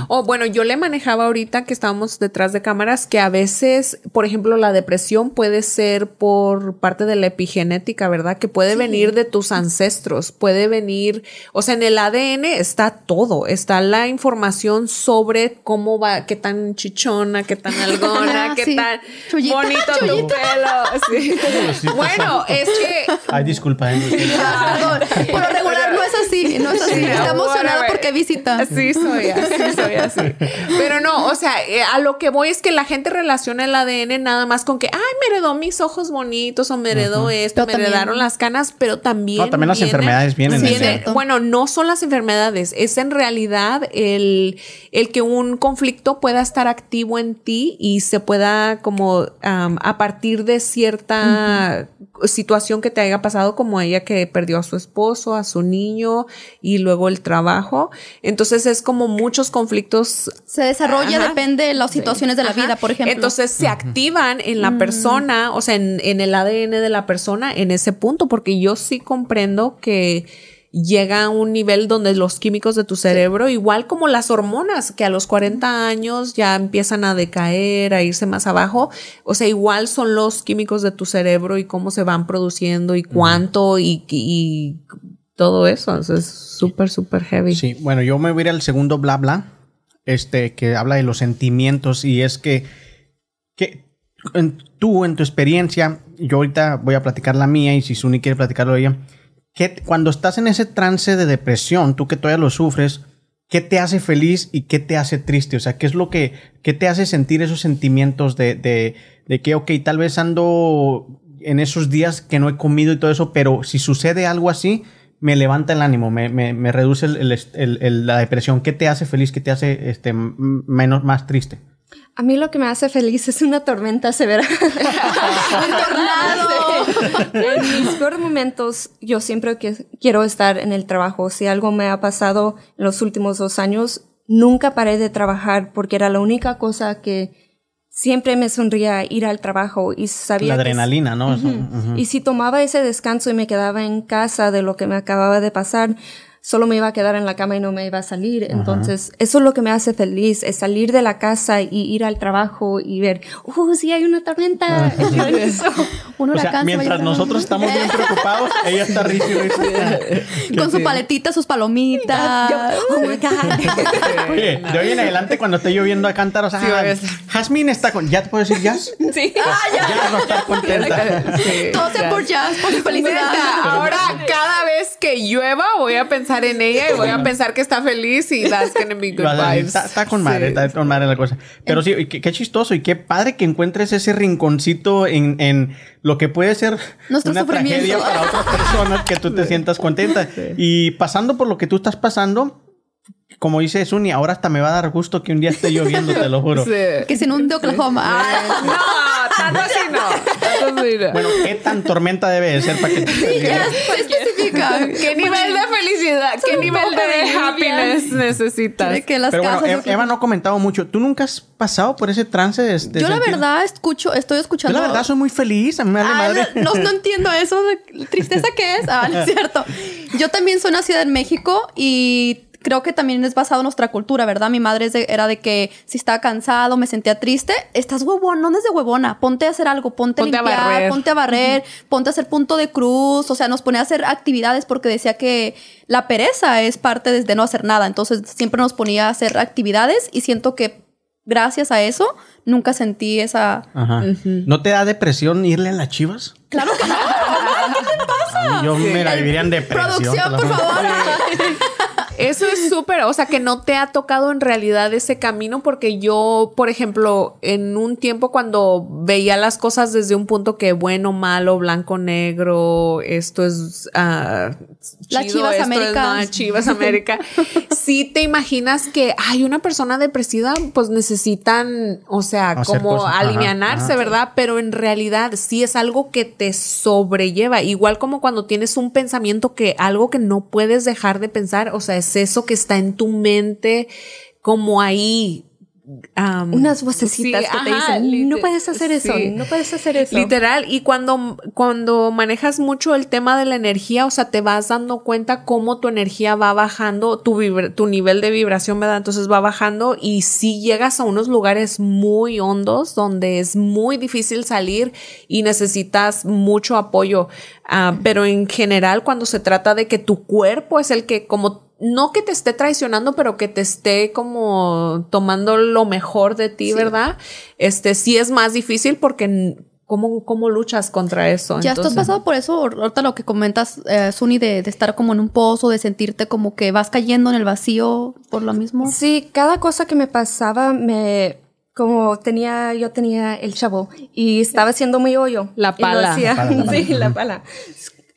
Speaker 2: O bueno, yo le manejaba ahorita que estábamos detrás de cámaras que a veces, por ejemplo, la depresión puede ser por parte de la epigenética, ¿verdad? Que puede venir de tus ancestros, puede venir, o sea, en el ADN está todo, está la información sobre cómo va, qué tan chichona, qué tan algona, qué
Speaker 1: Sí.
Speaker 2: tan
Speaker 1: Chullita,
Speaker 2: bonito tu pelo. Sí. Bueno, es que
Speaker 3: Ay, disculpa. ¿eh?
Speaker 1: Perdón, por lo regular no es así, no es así. Está emocionada porque visita.
Speaker 2: Así soy, así soy, así. Pero no, o sea, eh, a lo que voy es que la gente relaciona el ADN nada más con que, ay, me heredó mis ojos bonitos o me heredó esto,
Speaker 1: Pero
Speaker 2: me
Speaker 1: también-
Speaker 2: heredaron las canas, pero también.
Speaker 3: No, también las enfermedades vienen
Speaker 1: de
Speaker 2: viene-
Speaker 1: eso.
Speaker 2: Bueno, no son las enfermedades, es en realidad el, el que un conflicto pueda estar activo en ti y se pueda como a partir de cierta situación que te haya pasado como ella que perdió a su esposo, a su niño y luego el trabajo. Entonces es como muchos conflictos
Speaker 1: Se desarrolla,
Speaker 2: Ajá.
Speaker 1: depende de las situaciones de la
Speaker 2: Ajá.
Speaker 1: vida, por ejemplo.
Speaker 2: Entonces se activan en la persona, o sea, en, en el ADN de la persona en ese punto, porque yo sí comprendo que llega a un nivel donde los químicos de tu cerebro, igual como las hormonas, que a los 40 años ya empiezan a decaer, a irse más abajo, o sea, igual son los químicos de tu cerebro y cómo se van produciendo y cuánto y, y todo eso, es súper, súper heavy.
Speaker 3: Sí, bueno, yo me voy al segundo bla bla, este, que habla de los sentimientos y es que, que en- tú, en tu experiencia, yo ahorita voy a platicar la mía y si Suni quiere platicarlo ella, que cuando estás en ese trance de depresión, tú que todavía lo sufres, ¿qué te hace feliz y qué te hace triste? O sea, ¿qué es lo que, qué te hace sentir esos sentimientos de, de, de que, ok, tal vez ando en esos días que no he comido y todo eso, pero si sucede algo así, me levanta el ánimo, me, me, me reduce el- el est- el- el- la depresión. ¿Qué te hace feliz? ¿Qué te hace este, menos, más triste?
Speaker 4: A mí lo que me hace feliz es una tormenta severa. en mis peores momentos, yo siempre que quiero estar en el trabajo. Si algo me ha pasado en los últimos dos años, nunca paré de trabajar porque era la única cosa que siempre me sonría ir al trabajo y sabía
Speaker 3: La
Speaker 4: que-
Speaker 3: adrenalina, ¿no?
Speaker 4: Y si tomaba ese descanso y me quedaba en casa de lo que me acababa de pasar, solo me iba a quedar en la cama y no me iba a salir. Entonces, eso es lo que me hace feliz, es salir de la casa y ir al trabajo y ver, ¡uh, sí hay una tormenta! Eso.
Speaker 1: Un
Speaker 3: O sea, mientras nosotros estamos bien preocupados, ella está risa.
Speaker 1: Con su paletita, sus palomitas.
Speaker 4: oh my God.
Speaker 3: Oye, de hoy en adelante, cuando esté lloviendo a cántaros,
Speaker 2: Sí,
Speaker 3: ah,
Speaker 2: va a estar.
Speaker 3: Jazmín está con. ¿Ya te puedo decir Jazz?
Speaker 4: Sí.
Speaker 3: ya no está contenta.
Speaker 2: Sí,
Speaker 1: Todo sea
Speaker 2: ya.
Speaker 1: por jazz, por felicidad.
Speaker 2: Ahora cada vez que llueva voy a pensar en ella y voy a pensar que está feliz y that's gonna be good vibes.
Speaker 3: Está, está con madre,
Speaker 2: Sí.
Speaker 3: está con madre la cosa. Pero sí, qué, qué chistoso y qué padre que encuentres ese rinconcito en, en lo que puede ser
Speaker 1: Nuestro
Speaker 3: una tragedia para otras personas que tú te sientas contenta. Y pasando por lo que tú estás pasando, como dice Suni, ahora hasta me va a dar gusto que un día esté lloviendo, te lo juro.
Speaker 2: Sí.
Speaker 1: Que se inunde Oklahoma. Ah,
Speaker 2: No, tanto así no. Tanto así no.
Speaker 3: Bueno, ¿qué tan tormenta debe de ser para que
Speaker 1: ya se especifica.
Speaker 2: ¿Qué nivel de felicidad, qué nivel de happiness necesitas?
Speaker 1: De que las
Speaker 3: Pero bueno, Eva, no ha comentado mucho. ¿Tú nunca has pasado por ese trance de, de
Speaker 1: Yo la
Speaker 3: sentir-
Speaker 1: verdad escucho, estoy
Speaker 3: Yo
Speaker 1: escuchando.
Speaker 3: la verdad soy muy feliz, a mí me vale
Speaker 1: Ah,
Speaker 3: madre.
Speaker 1: no, no entiendo eso. de ¿Tristeza qué es? Ah, no es cierto. Yo también soy nacida en México y creo que también es basado en nuestra cultura, ¿verdad? Mi madre es de- era de que si estaba cansado, me sentía triste, estás huevón, no andes de huevona, ponte a hacer algo, ponte,
Speaker 2: Ponte a
Speaker 1: a limpiar,
Speaker 2: barrer.
Speaker 1: ponte a barrer, ponte a hacer punto de cruz, o sea, nos ponía a hacer actividades porque decía que la pereza es parte de, de no hacer nada, entonces siempre nos ponía a hacer actividades y siento que gracias a eso nunca sentí esa...
Speaker 3: Ajá. ¿No te da depresión irle a las chivas?
Speaker 1: Claro que no.
Speaker 3: A mí Yo me la viviría en depresión.
Speaker 1: Producción,
Speaker 3: te
Speaker 1: por favor.
Speaker 2: Eso es súper, o sea, que no te ha tocado en realidad ese camino porque yo, por ejemplo, en un tiempo cuando veía las cosas desde un punto que bueno, malo, blanco, negro, esto es
Speaker 1: Las
Speaker 2: chido,
Speaker 1: Chivas América.
Speaker 2: no, Chivas América. sí te imaginas que hay una persona depresiva, pues necesitan, o sea,
Speaker 3: Hacer
Speaker 2: como
Speaker 3: cosas, ajá,
Speaker 2: alivianarse,
Speaker 3: ajá.
Speaker 2: ¿verdad? Pero en realidad sí es algo que te sobrelleva, igual como cuando tienes un pensamiento que algo que no puedes dejar de pensar, o sea, es eso que está en tu mente como ahí.
Speaker 4: Unas vocecitas
Speaker 2: sí,
Speaker 4: que te
Speaker 2: ajá,
Speaker 4: dicen, no puedes hacer eso,
Speaker 2: sí.
Speaker 4: no puedes hacer eso.
Speaker 2: Literal, y cuando, cuando manejas mucho el tema de la energía, o sea, te vas dando cuenta cómo tu energía va bajando, tu, nivel de vibración, ¿verdad? Entonces va bajando y si llegas a unos lugares muy hondos donde es muy difícil salir y necesitas mucho apoyo. Ah, pero en general, cuando se trata de que tu cuerpo es el que como no que te esté traicionando, pero que te esté como tomando lo mejor de ti, ¿verdad? Este sí es más difícil porque ¿Cómo, ¿Cómo luchas contra eso?
Speaker 1: ¿Ya estás pasado por eso? Ahorita lo que comentas, eh, Suni, de, de, estar como en un pozo, de sentirte como que vas cayendo en el vacío por lo mismo.
Speaker 4: Sí, cada cosa que me pasaba me... Como tenía, yo tenía el chavo y estaba haciendo muy hoyo.
Speaker 2: La pala.
Speaker 4: Hacía,
Speaker 3: La pala, la
Speaker 4: sí, la pala.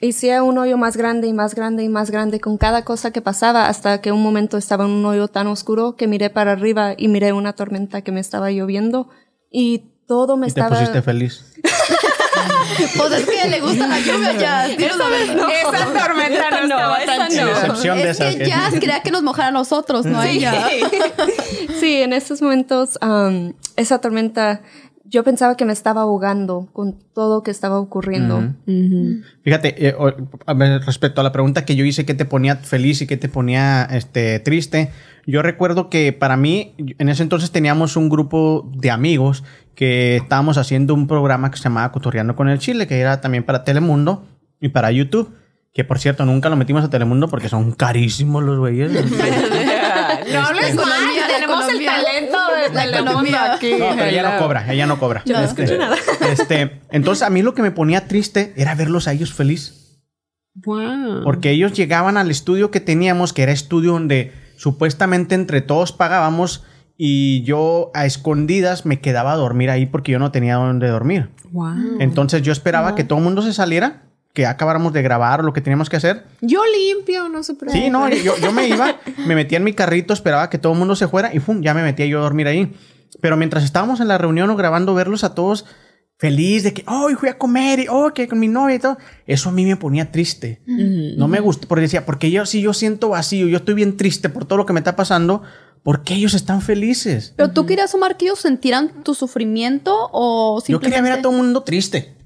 Speaker 4: Hacía un hoyo más grande y más grande y más grande con cada cosa que pasaba hasta que un momento estaba en un hoyo tan oscuro que miré para arriba y miré una tormenta que me estaba lloviendo y todo me
Speaker 3: Y te
Speaker 4: estaba...
Speaker 3: pusiste feliz.
Speaker 1: pues es que le gusta la lluvia ya.
Speaker 2: Esa tormenta no, estaba tan
Speaker 4: esa no.
Speaker 2: chida.
Speaker 3: Decepción de
Speaker 1: Es que
Speaker 3: que-
Speaker 1: Jazz quería que nos mojara a nosotros, no a ella.
Speaker 4: Sí, en estos momentos, um, esa tormenta, yo pensaba que me estaba ahogando con todo que estaba ocurriendo.
Speaker 3: Fíjate, eh, o- a ver, respecto a la pregunta que yo hice, ¿qué te ponía feliz y qué te ponía este, triste? Yo recuerdo que para mí, en ese entonces teníamos un grupo de amigos que estábamos haciendo un programa que se llamaba Cotorreando con el Chile, que era también para Telemundo y para YouTube. Que por cierto, nunca lo metimos a Telemundo porque son carísimos los güeyes.
Speaker 2: No hables
Speaker 1: La
Speaker 2: mal,
Speaker 1: economía, la
Speaker 2: tenemos el talento de
Speaker 1: La economía.
Speaker 2: aquí.
Speaker 3: No, pero ella no cobra, ella no cobra.
Speaker 4: Yo no
Speaker 3: Este,
Speaker 4: escucho nada.
Speaker 3: Este, entonces a mí lo que me ponía triste era verlos a ellos feliz.
Speaker 2: Wow.
Speaker 3: Porque ellos llegaban al estudio que teníamos, que era estudio donde supuestamente entre todos pagábamos y yo a escondidas me quedaba a dormir ahí porque yo no tenía dónde dormir.
Speaker 2: Wow.
Speaker 3: Entonces yo esperaba que todo el mundo se saliera, que acabáramos de grabar o lo que teníamos que hacer.
Speaker 2: Yo limpio, no se preocupe.
Speaker 3: Sí, no, yo, yo me iba, me metía en mi carrito, esperaba que todo el mundo se fuera y ¡pum! ya me metía yo a dormir ahí. Pero mientras estábamos en la reunión o grabando, verlos a todos feliz de que, oh, fui a comer y, oh, que con mi novia y todo, eso a mí me ponía triste. No me gusta, porque decía, porque yo si yo siento vacío, yo estoy bien triste por todo lo que me está pasando, ¿por qué ellos están felices?
Speaker 1: Pero tú querías, Omar, que ellos sintieran tu sufrimiento o
Speaker 3: Yo
Speaker 1: simplemente...
Speaker 3: quería ver a todo el mundo triste.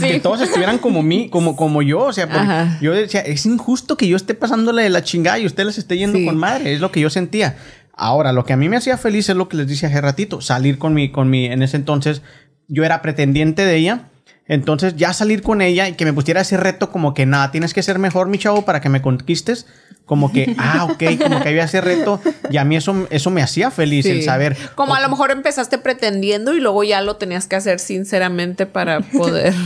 Speaker 3: Que todos estuvieran como mí, como, como yo. O sea, yo decía, es injusto que yo esté pasándole de la chingada y usted les esté yendo
Speaker 2: Sí.
Speaker 3: con madre. Es lo que yo sentía. Ahora, lo que a mí me hacía feliz es lo que les dije hace ratito. Salir con mi, con mi, en ese entonces, yo era pretendiente de ella. Entonces, ya salir con ella y que me pusiera ese reto como que nada, tienes que ser mejor, mi chavo, para que me conquistes. Como que, ah, ok, como que había ese reto. Y a mí eso, eso me hacía feliz, el
Speaker 2: Sí.
Speaker 3: saber.
Speaker 2: Como a lo mejor empezaste pretendiendo y luego ya lo tenías que hacer sinceramente para poder.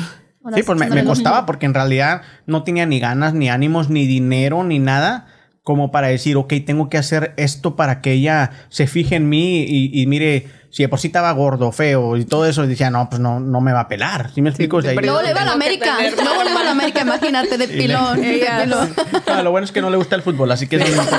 Speaker 3: Sí, pues me, me costaba porque en realidad no tenía ni ganas, ni ánimos, ni dinero, ni nada como para decir, ok, tengo que hacer esto para que ella se fije en mí y, y mire, si de por sí estaba gordo, feo y todo eso, y decía, no, pues no, no me va a pelar. ¿Sí me explico? O sea,
Speaker 2: pero-
Speaker 3: yo-
Speaker 1: Luego le va a la América. Luego le va a la América, imagínate, de pilón. de
Speaker 2: Ella-
Speaker 1: pilón.
Speaker 3: Lo bueno es que no le gusta el fútbol, así que eso no.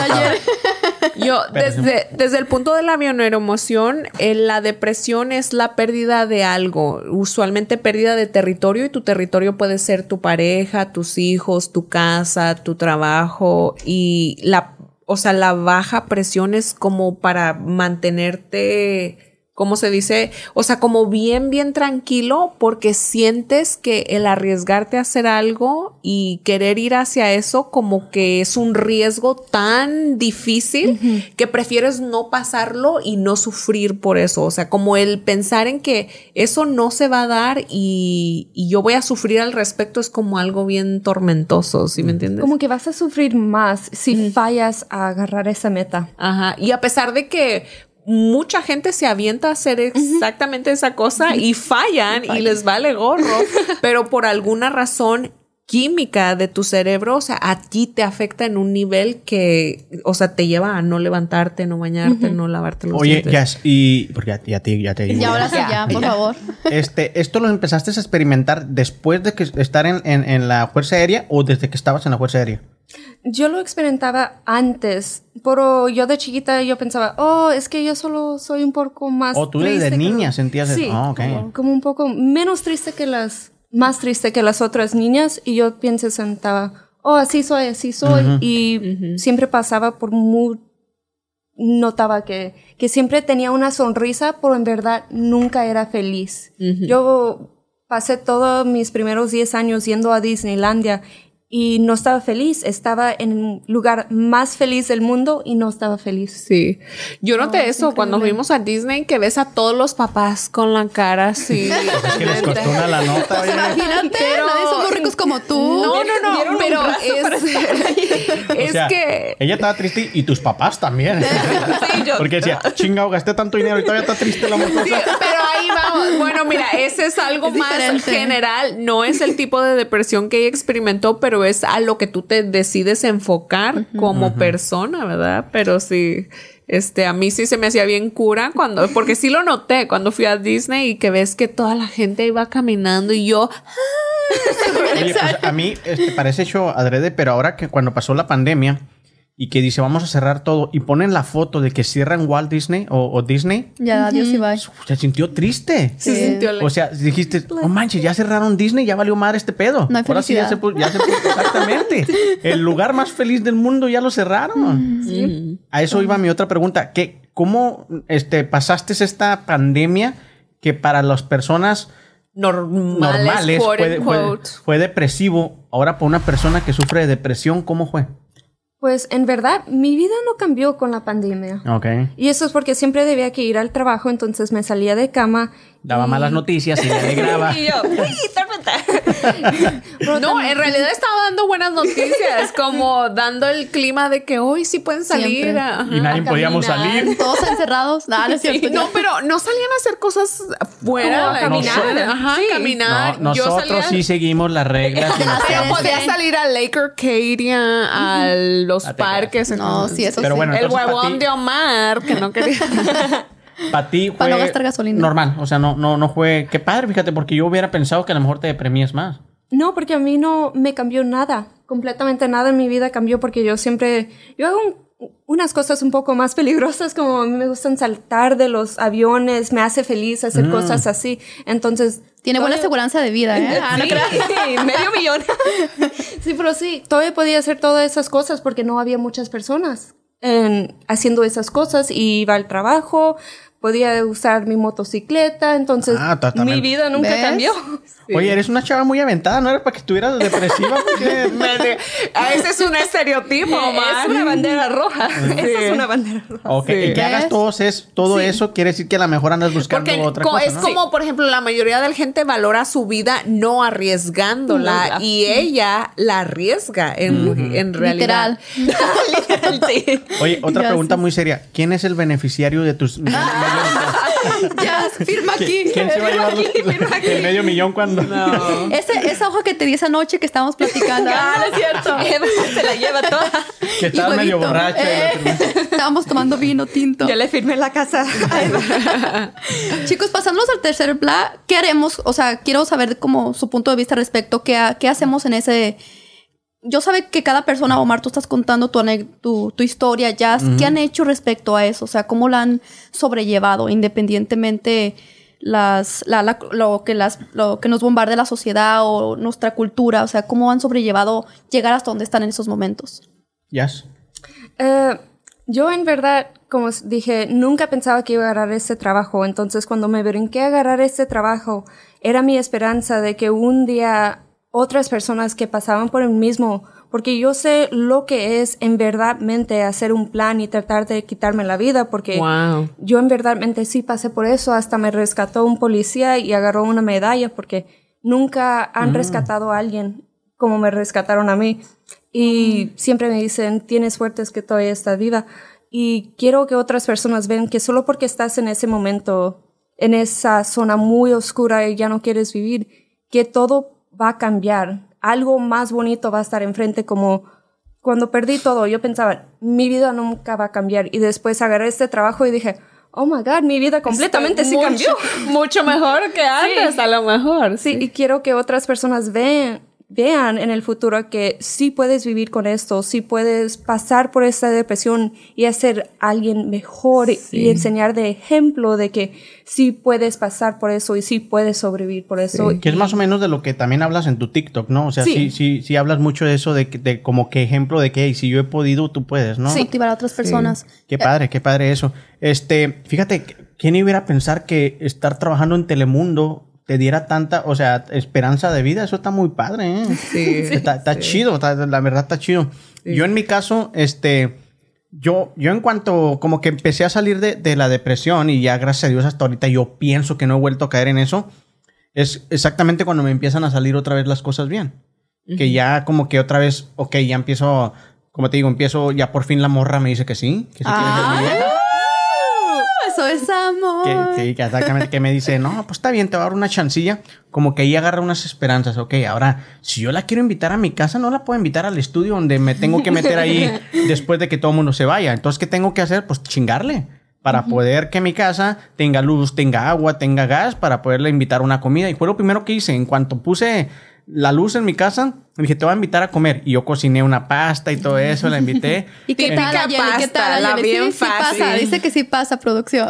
Speaker 2: Yo, desde, desde el punto de la bioneuroemoción, eh, la depresión es la pérdida de algo, usualmente pérdida de territorio, y tu territorio puede ser tu pareja, tus hijos, tu casa, tu trabajo, y la, o sea, la baja presión es como para mantenerte. ¿Cómo se dice? O sea, como bien, bien tranquilo porque sientes que el arriesgarte a hacer algo y querer ir hacia eso como que es un riesgo tan difícil que prefieres no pasarlo y no sufrir por eso. O sea, como el pensar en que eso no se va a dar y, y yo voy a sufrir al respecto es como algo bien tormentoso, ¿sí me entiendes?
Speaker 4: Como que vas a sufrir más si fallas a agarrar esa meta.
Speaker 2: Ajá. Y a pesar de que mucha gente se avienta a hacer exactamente esa cosa y fallan y les vale gorro, pero por alguna razón química de tu cerebro, o sea, a ti te afecta en un nivel que, o sea, te lleva a no levantarte, no bañarte, no lavarte los
Speaker 3: Oye,
Speaker 2: dientes.
Speaker 3: Jazz, y porque ya, ya te, ya te digo.
Speaker 1: Y ahora sí, ya, por favor.
Speaker 3: Este, ¿Esto lo empezaste a experimentar después de que estar en, en- en la Fuerza Aérea o desde que estabas en la Fuerza Aérea?
Speaker 4: Yo lo experimentaba antes, pero yo de chiquita yo pensaba, oh, es que yo solo soy un poco más.
Speaker 3: Oh, tú desde
Speaker 4: que
Speaker 3: niña
Speaker 4: los-".
Speaker 3: sentías eso. Ah,
Speaker 4: como un poco menos triste que las, más triste que las otras niñas, y yo pienso sentaba, oh, así soy, así soy, y siempre pasaba por muy, notaba que, que siempre tenía una sonrisa, pero en verdad nunca era feliz. Yo pasé todos mis primeros 10 años yendo a Disneylandia y no estaba feliz, estaba en el lugar más feliz del mundo y no estaba feliz.
Speaker 2: Sí, yo noté
Speaker 4: Oh, es
Speaker 2: eso cuando
Speaker 4: increíble.
Speaker 2: fuimos a Disney que ves a todos los papás con la cara así.
Speaker 3: Es que les costó una la nota, oye.
Speaker 1: Imagínate,
Speaker 2: Pero-
Speaker 1: nadie somos ricos como tú.
Speaker 2: No, no, no, pero es,
Speaker 3: O
Speaker 2: es
Speaker 3: sea,
Speaker 2: que
Speaker 3: ella estaba triste y tus papás también. Porque decía, chingado, gasté tanto dinero y todavía está triste la muchacha.
Speaker 2: Sí, pero No, bueno, mira, ese es algo
Speaker 1: Es
Speaker 2: más
Speaker 1: diferente.
Speaker 2: general. No es el tipo de depresión que ella experimentó, pero es a lo que tú te decides enfocar como persona, ¿verdad? Pero sí, este, a mí sí se me hacía bien cura cuando, porque sí lo noté cuando fui a Disney y que ves que toda la gente iba caminando y yo,
Speaker 3: Oye, pues a mí este, parece hecho adrede, pero ahora que cuando pasó la pandemia y que dice vamos a cerrar todo y ponen la foto de que cierran Walt Disney o, o Disney,
Speaker 1: Ya, adiós y bye.
Speaker 3: se sintió triste.
Speaker 2: se sintió
Speaker 3: O sea, dijiste, oh manches, ya cerraron Disney, ya valió madre este pedo.
Speaker 1: No hay
Speaker 3: Ahora sí ya se, ya se puso- exactamente. El lugar más feliz del mundo ya lo cerraron.
Speaker 2: Mm.
Speaker 3: A eso iba mi otra pregunta. ¿Qué, ¿Cómo este, pasaste esta pandemia que para las personas
Speaker 2: normales,
Speaker 3: normales
Speaker 2: quote
Speaker 3: fue, fue- fue depresivo? Ahora, para una persona que sufre de depresión, ¿cómo fue?
Speaker 4: Pues en verdad, mi vida no cambió con la pandemia.
Speaker 3: Ok.
Speaker 4: Y eso es porque siempre debía que ir al trabajo, entonces me salía de cama.
Speaker 3: Daba malas noticias y le alegraba.
Speaker 4: Y yo, ¡uy,
Speaker 2: No, en realidad estaba dando buenas noticias, como dando el clima de que hoy sí pueden salir. Ajá,
Speaker 3: y nadie
Speaker 2: a
Speaker 3: podíamos salir.
Speaker 1: Todos encerrados. No, no es cierto.
Speaker 2: No, pero no salían a hacer cosas fuera.
Speaker 4: Caminar.
Speaker 2: no, Ajá,
Speaker 4: Sí.
Speaker 2: caminar.
Speaker 3: No,
Speaker 2: Yo
Speaker 3: nosotros
Speaker 2: salía-
Speaker 3: sí seguimos las reglas.
Speaker 1: Pero
Speaker 2: podía
Speaker 1: Sí.
Speaker 2: salir a Lake Arcadia, a los parques.
Speaker 1: No, sí, eso
Speaker 3: Pero
Speaker 1: sí.
Speaker 3: bueno,
Speaker 2: el huevón
Speaker 3: ti-
Speaker 2: de Omar, que no quería.
Speaker 3: Para ti fue
Speaker 1: Para no gastar gasolina.
Speaker 3: normal. O sea, no, no, no fue... Qué padre, fíjate, porque yo hubiera pensado que a lo mejor te deprimías más.
Speaker 4: No, porque a mí no me cambió nada. Completamente nada en mi vida cambió porque yo siempre. Yo hago un- unas cosas un poco más peligrosas, como a mí me gustan saltar de los aviones, me hace feliz hacer cosas así. Entonces.
Speaker 1: Tiene buena aseguranza de vida, ¿eh? Ah, no
Speaker 4: Sí, medio millón. sí, pero sí, todavía podía hacer todas esas cosas porque no había muchas personas en- haciendo esas cosas y iba al trabajo, podía usar mi motocicleta, entonces
Speaker 3: Ah,
Speaker 4: mi vida nunca
Speaker 1: ¿Ves?
Speaker 4: cambió.
Speaker 3: Oye, eres una chava muy aventada, ¿no era para que estuvieras depresiva?
Speaker 2: Ah, Ese es un estereotipo, Omar.
Speaker 4: Es una bandera roja. Esa es una bandera roja.
Speaker 3: Ok,
Speaker 2: Sí.
Speaker 3: el que hagas
Speaker 1: ¿Ves?
Speaker 3: todo, es, todo eso quiere decir que a lo mejor andas buscando
Speaker 2: Porque
Speaker 3: otra
Speaker 2: co-
Speaker 3: cosa,
Speaker 2: es
Speaker 3: ¿no?
Speaker 2: como, por ejemplo, la mayoría de la gente valora su vida no arriesgándola
Speaker 4: No,
Speaker 2: y ella la arriesga en, en realidad.
Speaker 1: Literal.
Speaker 4: Sí.
Speaker 3: Oye, otra pregunta muy seria. ¿Quién es el beneficiario de tus...
Speaker 1: ya, firma aquí.
Speaker 3: ¿Quién se va a llevar los- el medio millón cuando...
Speaker 1: Ese- esa hoja que te di esa noche que estábamos platicando. Ah, no es cierto.
Speaker 4: Eva se la lleva toda.
Speaker 3: Que estaba
Speaker 1: Y
Speaker 3: medio borracha.
Speaker 1: Eh, estábamos tomando vino tinto.
Speaker 4: Ya le firmé la casa.
Speaker 1: Chicos, pasándonos al tercer bla, ¿qué haremos? O sea, quiero saber como su punto de vista respecto, ¿qué, qué hacemos en ese... Yo sabe que cada persona, Omar, tú estás contando tu, ane- tu, tu historia, Jazz, ¿qué han hecho respecto a eso? O sea, ¿cómo la han sobrellevado independientemente las, la- la- lo, que las, lo que nos bombardea la sociedad o nuestra cultura? O sea, ¿cómo han sobrellevado llegar hasta donde están en esos momentos?
Speaker 3: Yes.
Speaker 4: Eh, yo en verdad, como dije, nunca pensaba que iba a agarrar este trabajo. Entonces cuando me brinqué a agarrar este trabajo, era mi esperanza de que un día otras personas que pasaban por el mismo, porque yo sé lo que es en verdadmente hacer un plan y tratar de quitarme la vida, porque
Speaker 2: Wow.
Speaker 4: yo en verdadmente sí pasé por eso, hasta me rescató un policía y agarró una medalla porque nunca han rescatado a alguien como me rescataron a mí. Y siempre me dicen, tienes suerte que todavía estás viva. Y quiero que otras personas vean que solo porque estás en ese momento, en esa zona muy oscura y ya no quieres vivir, que todo va a cambiar. Algo más bonito va a estar enfrente como cuando perdí todo, yo pensaba, mi vida nunca va a cambiar. Y después agarré este trabajo y dije, oh my God, mi vida completamente sí
Speaker 2: mucho,
Speaker 4: cambió.
Speaker 2: Mucho mejor que antes, a lo mejor.
Speaker 4: Sí, y quiero que otras personas vean, vean en el futuro que sí puedes vivir con esto, sí puedes pasar por esta depresión y hacer alguien mejor y enseñar de ejemplo de que sí puedes pasar por eso y sí puedes sobrevivir por eso.
Speaker 3: Que es más o menos de lo que también hablas en tu TikTok, ¿no? O sea, sí,
Speaker 4: Sí.
Speaker 3: sí, sí, hablas mucho de eso, de, que- de como que ejemplo de que hey, si yo he podido, tú puedes, ¿no?
Speaker 1: Motivar a otras personas.
Speaker 3: Qué padre, qué padre eso. Este, fíjate, ¿quién iba a pensar que estar trabajando en Telemundo te diera tanta, o sea, esperanza de vida? Eso está muy padre, ¿eh?
Speaker 2: Sí.
Speaker 3: Está, está chido, está- la verdad está chido. Yo en mi caso, este, yo, yo en cuanto como que empecé a salir de, de la depresión y ya gracias a Dios hasta ahorita yo pienso que no he vuelto a caer en eso, es exactamente cuando me empiezan a salir otra vez las cosas bien. Que ya como que otra vez, ok, ya empiezo, como te digo, empiezo, ya por fin la morra me dice que sí, que sí quiere ser mi vieja.
Speaker 1: Eso es amor.
Speaker 3: Que, que, exactamente, que me dice, no, pues está bien, te voy a dar una chancilla. Como que ahí agarra unas esperanzas. Ok, ahora, si yo la quiero invitar a mi casa, no la puedo invitar al estudio donde me tengo que meter ahí después de que todo el mundo se vaya. Entonces, ¿qué tengo que hacer? Pues chingarle. Para poder que mi casa tenga luz, tenga agua, tenga gas, para poderle invitar una comida. Y fue lo primero que hice. En cuanto puse la luz en mi casa, me dije, te voy a invitar a comer. Y yo cociné una pasta y todo eso, la invité.
Speaker 1: ¿Y qué tal,
Speaker 2: Típica
Speaker 1: Ayeli? ¿Qué
Speaker 2: pasta,
Speaker 1: tal,
Speaker 2: la bien
Speaker 1: sí, sí pasa.
Speaker 2: fácil.
Speaker 1: Dice que sí pasa, producción.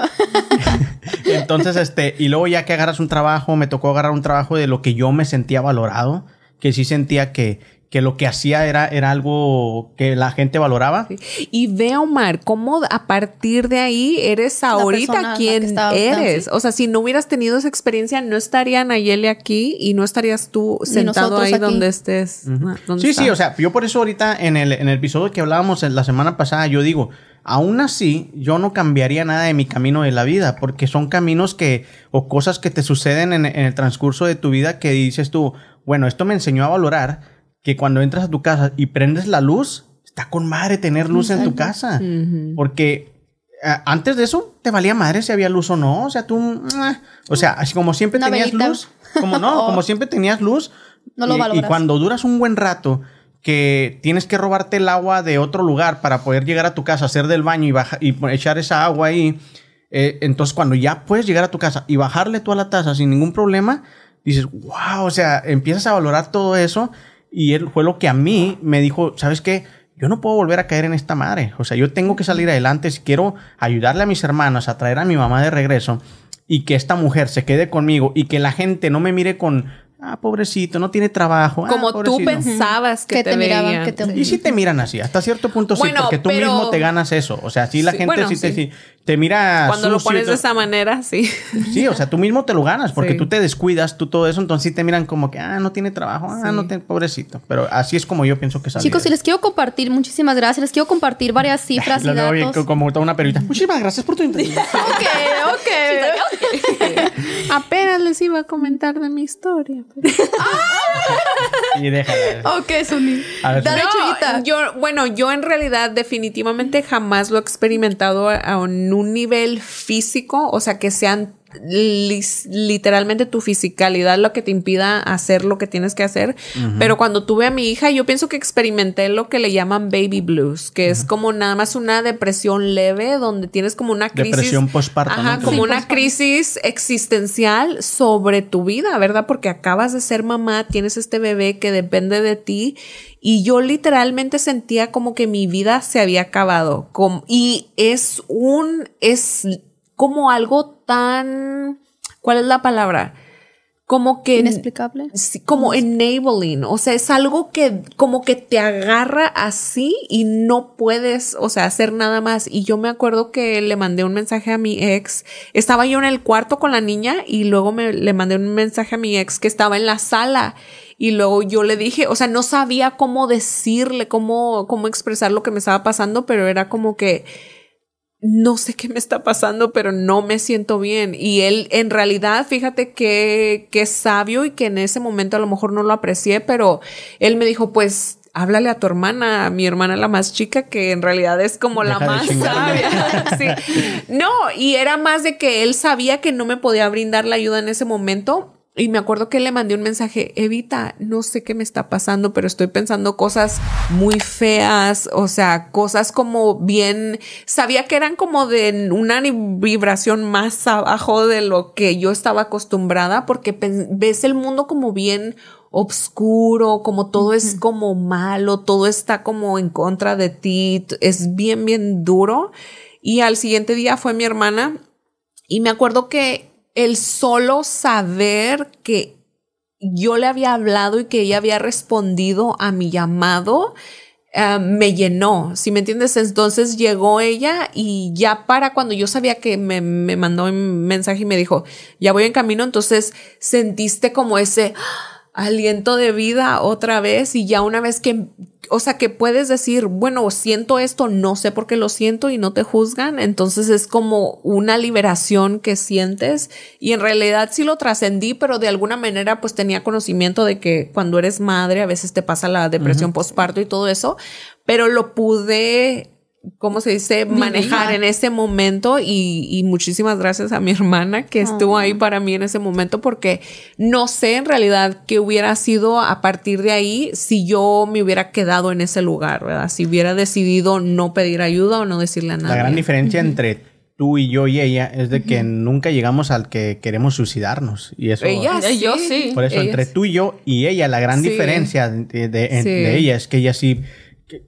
Speaker 3: Entonces, este, y luego ya que agarras un trabajo, me tocó agarrar un trabajo de lo que yo me sentía valorado, que sí sentía que, que lo que hacía era, era algo que la gente valoraba.
Speaker 2: Y ve, Omar, cómo a partir de ahí eres ahorita quien eres.
Speaker 1: sí.
Speaker 2: O sea, si no hubieras tenido esa experiencia, no estaría Nayeli aquí y no estarías tú sentado ahí
Speaker 1: aquí.
Speaker 2: donde estés. donde
Speaker 3: Sí, sí, o sea, yo por eso ahorita en el, en el episodio que hablábamos en la semana pasada, yo digo, aún así, yo no cambiaría nada de mi camino de la vida, porque son caminos que, o cosas que te suceden en, en el transcurso de tu vida que dices tú, bueno, esto me enseñó a valorar que cuando entras a tu casa y prendes la luz, está con madre tener luz en tu casa, porque eh, antes de eso te valía madre si había luz o no, o sea, tú, mm, o sea, así como siempre
Speaker 1: Una
Speaker 3: tenías
Speaker 1: velita.
Speaker 3: luz, como no, como siempre tenías luz,
Speaker 1: No lo
Speaker 3: y- y, cuando duras un buen rato que tienes que robarte el agua de otro lugar para poder llegar a tu casa, hacer del baño y, baja- y echar esa agua ahí, eh, entonces cuando ya puedes llegar a tu casa y bajarle tú a la taza sin ningún problema, dices, wow, o sea, empiezas a valorar todo eso y él fue lo que a mí me dijo, ¿sabes qué? Yo no puedo volver a caer en esta madre. O sea, yo tengo que salir adelante si quiero ayudarle a mis hermanos a traer a mi mamá de regreso y que esta mujer se quede conmigo y que la gente no me mire con, ah, pobrecito, no tiene trabajo. ah,
Speaker 2: Como tú
Speaker 3: pobrecito".
Speaker 2: pensabas que,
Speaker 1: Que
Speaker 2: te,
Speaker 1: te miraban,
Speaker 2: veían.
Speaker 1: que te-
Speaker 3: Y sí te miran así, hasta cierto punto sí, porque tú
Speaker 2: pero-
Speaker 3: mismo te ganas eso. O sea, sí la
Speaker 2: Sí,
Speaker 3: gente
Speaker 2: bueno,
Speaker 3: sí, Te,
Speaker 2: sí.
Speaker 3: sí te mira
Speaker 2: Cuando lo
Speaker 3: sucio y
Speaker 2: pones de esa manera, sí.
Speaker 3: Sí, o sea, tú mismo te lo ganas porque
Speaker 2: Sí.
Speaker 3: tú te descuidas, tú todo eso, entonces sí te miran como que, ah, no tiene trabajo, ah, no tiene, pobrecito. Pero así es como yo pienso que sale.
Speaker 1: Chicos, si les quiero compartir, muchísimas gracias. Les quiero compartir varias cifras y
Speaker 3: Lo bien,
Speaker 1: datos.
Speaker 3: como toda una perita. Muchísimas gracias por tu interés.
Speaker 1: Ok, ok.
Speaker 2: Apenas les iba a comentar de mi historia. pero-
Speaker 3: y déjala.
Speaker 1: ok, Suni. Dale,
Speaker 2: No, yo, bueno, yo en realidad definitivamente jamás lo he experimentado a, a un nivel físico, o sea, que sean literalmente tu fisicalidad lo que te impida hacer lo que tienes que hacer. Pero cuando tuve a mi hija, yo pienso que experimenté lo que le llaman baby blues, que es como nada más una depresión leve, donde tienes como una crisis.
Speaker 3: Depresión postparto,
Speaker 2: Ajá,
Speaker 3: ¿no?
Speaker 2: como
Speaker 1: Sí,
Speaker 2: una crisis existencial sobre tu vida, ¿verdad? Porque acabas de ser mamá, tienes este bebé que depende de ti y yo literalmente sentía como que mi vida se había acabado. Y es un, es como algo tan, ¿cuál es la palabra? Como que...
Speaker 1: Inexplicable.
Speaker 2: Sí, como enabling, o sea, es algo que como que te agarra así y no puedes, o sea, hacer nada más. Y yo me acuerdo que le mandé un mensaje a mi ex, estaba yo en el cuarto con la niña y luego me, le mandé un mensaje a mi ex que estaba en la sala. Y luego yo le dije, o sea, no sabía cómo decirle, cómo, cómo expresar lo que me estaba pasando, pero era como que, no sé qué me está pasando, pero no me siento bien. Y él, en realidad, fíjate que, que es sabio y que en ese momento a lo mejor no lo aprecié, pero él me dijo, pues, háblale a tu hermana, a mi hermana la más chica, que en realidad es como la
Speaker 3: Deja
Speaker 2: más sabia. Sí. No, y era más de que él sabía que no me podía brindar la ayuda en ese momento. Y me acuerdo que le mandé un mensaje, Evita, no sé qué me está pasando, pero estoy pensando cosas muy feas, o sea, cosas como bien, sabía que eran como de una vibración más abajo de lo que yo estaba acostumbrada, porque ves el mundo como bien obscuro, como todo es como malo, todo está como en contra de ti, es bien, bien duro. Y al siguiente día fue mi hermana y me acuerdo que el solo saber que yo le había hablado y que ella había respondido a mi llamado, eh, me llenó, si me entiendes? Entonces llegó ella y ya para cuando yo sabía que me, me mandó un mensaje y me dijo, ya voy en camino, entonces sentiste como ese aliento de vida otra vez y ya una vez que, o sea, que puedes decir, bueno, siento esto, no sé por qué lo siento y no te juzgan, entonces es como una liberación que sientes y en realidad sí lo trascendí, pero de alguna manera pues tenía conocimiento de que cuando eres madre a veces te pasa la depresión postparto y todo eso, pero lo pude ¿cómo se dice? Manejar en ese momento y, y, muchísimas gracias a mi hermana que estuvo ahí para mí en ese momento porque no sé en realidad qué hubiera sido a partir de ahí si yo me hubiera quedado en ese lugar, ¿verdad? Si hubiera decidido no pedir ayuda o no decirle a nadie.
Speaker 3: La gran diferencia entre tú y yo y ella es de que nunca llegamos al que queremos suicidarnos. Y eso.
Speaker 2: Ella sí.
Speaker 4: Yo sí.
Speaker 3: Por eso, entre tú y yo y ella, la gran
Speaker 2: Sí.
Speaker 3: diferencia de, de-
Speaker 2: Sí.
Speaker 3: de ella es que ella sí.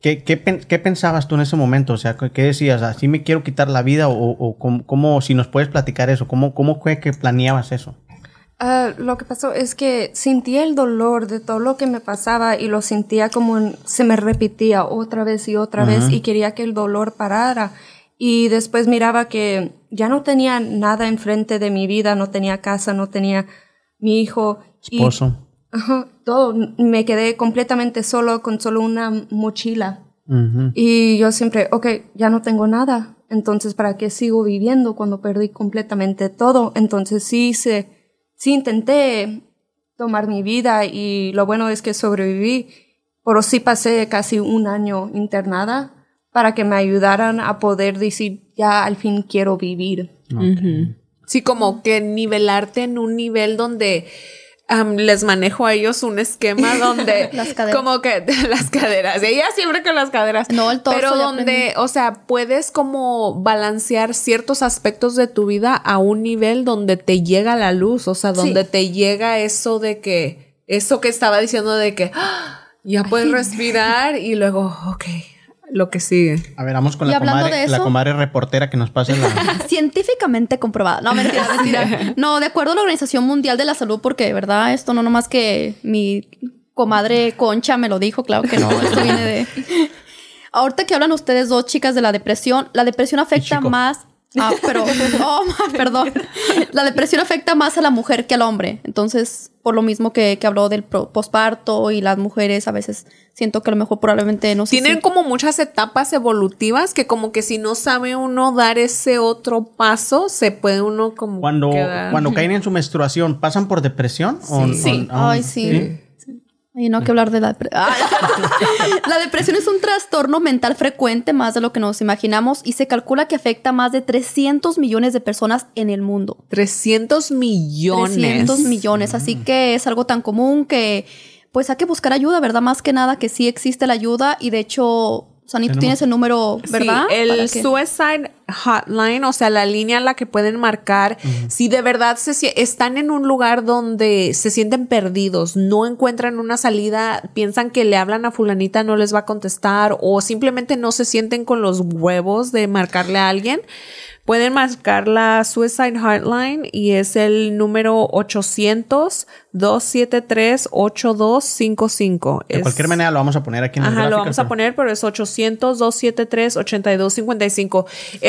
Speaker 3: ¿Qué, qué, qué pensabas tú en ese momento? O sea, ¿qué decías? ¿Así me quiero quitar la vida? ¿O, o cómo, cómo- si nos puedes platicar eso? ¿Cómo, cómo fue que planeabas eso?
Speaker 4: Ah, lo que pasó es que sentía el dolor de todo lo que me pasaba y lo sentía como en- se me repetía otra vez y otra vez y quería que el dolor parara. Y después miraba que ya no tenía nada enfrente de mi vida, no tenía casa, no tenía mi hijo. y-
Speaker 3: Esposo.
Speaker 4: Ajá, todo. Me quedé completamente solo con solo una mochila.
Speaker 3: Ujú.
Speaker 4: Y yo siempre, ok, ya no tengo nada. Entonces, ¿para qué sigo viviendo cuando perdí completamente todo? Entonces, sí, se, sí intenté tomar mi vida y lo bueno es que sobreviví, pero sí pasé casi un año internada para que me ayudaran a poder decir, ya al fin quiero vivir.
Speaker 2: Sí, como que nivelarte en un nivel donde les manejo a ellos un esquema donde
Speaker 1: Las caderas.
Speaker 2: como que las caderas, ella siempre con las caderas.
Speaker 1: No, el torso
Speaker 2: Pero donde,
Speaker 1: aprendí.
Speaker 2: o sea, puedes como balancear ciertos aspectos de tu vida a un nivel donde te llega la luz, o sea, donde te llega eso de que eso que estaba diciendo de que ¡ah! ya puedes respirar y luego, ok, lo que sigue.
Speaker 3: A ver, vamos con
Speaker 1: Y
Speaker 3: la
Speaker 1: hablando
Speaker 3: comadre,
Speaker 1: de
Speaker 3: la
Speaker 1: eso-
Speaker 3: comadre reportera que nos pase la...
Speaker 1: Científicamente comprobada. No, mentira, mentira. No, de acuerdo a la Organización Mundial de la Salud, porque de verdad esto no nomás que mi comadre Concha me lo dijo, claro que no, esto viene de... Ahorita que hablan ustedes dos chicas de la depresión, la depresión afecta más... Ah, pero... Oh, perdón. La depresión afecta más a la mujer que al hombre. Entonces, por lo mismo que, que habló del pro- posparto y las mujeres a veces siento que a lo mejor probablemente no sé
Speaker 2: Tienen
Speaker 1: si-
Speaker 2: como muchas etapas evolutivas que como que si no sabe uno dar ese otro paso, se puede uno como
Speaker 3: Cuando,
Speaker 2: quedar.
Speaker 3: cuando caen en su menstruación, ¿pasan por depresión? O-
Speaker 2: Sí.
Speaker 3: o-
Speaker 1: Ay, sí. Y no hay que hablar de la depresión. la depresión es un trastorno mental frecuente, más de lo que nos imaginamos, y se calcula que afecta a más de 300 millones de personas en el mundo.
Speaker 2: 300 millones.
Speaker 1: 300 millones. Así que es algo tan común que, pues, hay que buscar ayuda, ¿verdad? Más que nada que sí existe la ayuda, y de hecho, Sani, tú tienes el número, ¿verdad?
Speaker 2: Sí, el Suicide Hotline, o sea, la línea a la que pueden marcar si de verdad se, están en un lugar donde se sienten perdidos, no encuentran una salida, piensan que le hablan a fulanita, no les va a contestar o simplemente no se sienten con los huevos de marcarle a alguien. Pueden marcar la Suicide Hotline y es el número 800-273-8255.
Speaker 3: De
Speaker 2: Es-
Speaker 3: cualquier manera lo vamos a poner aquí en el
Speaker 2: Ajá, lo vamos a poner, pero es 800-273-8255.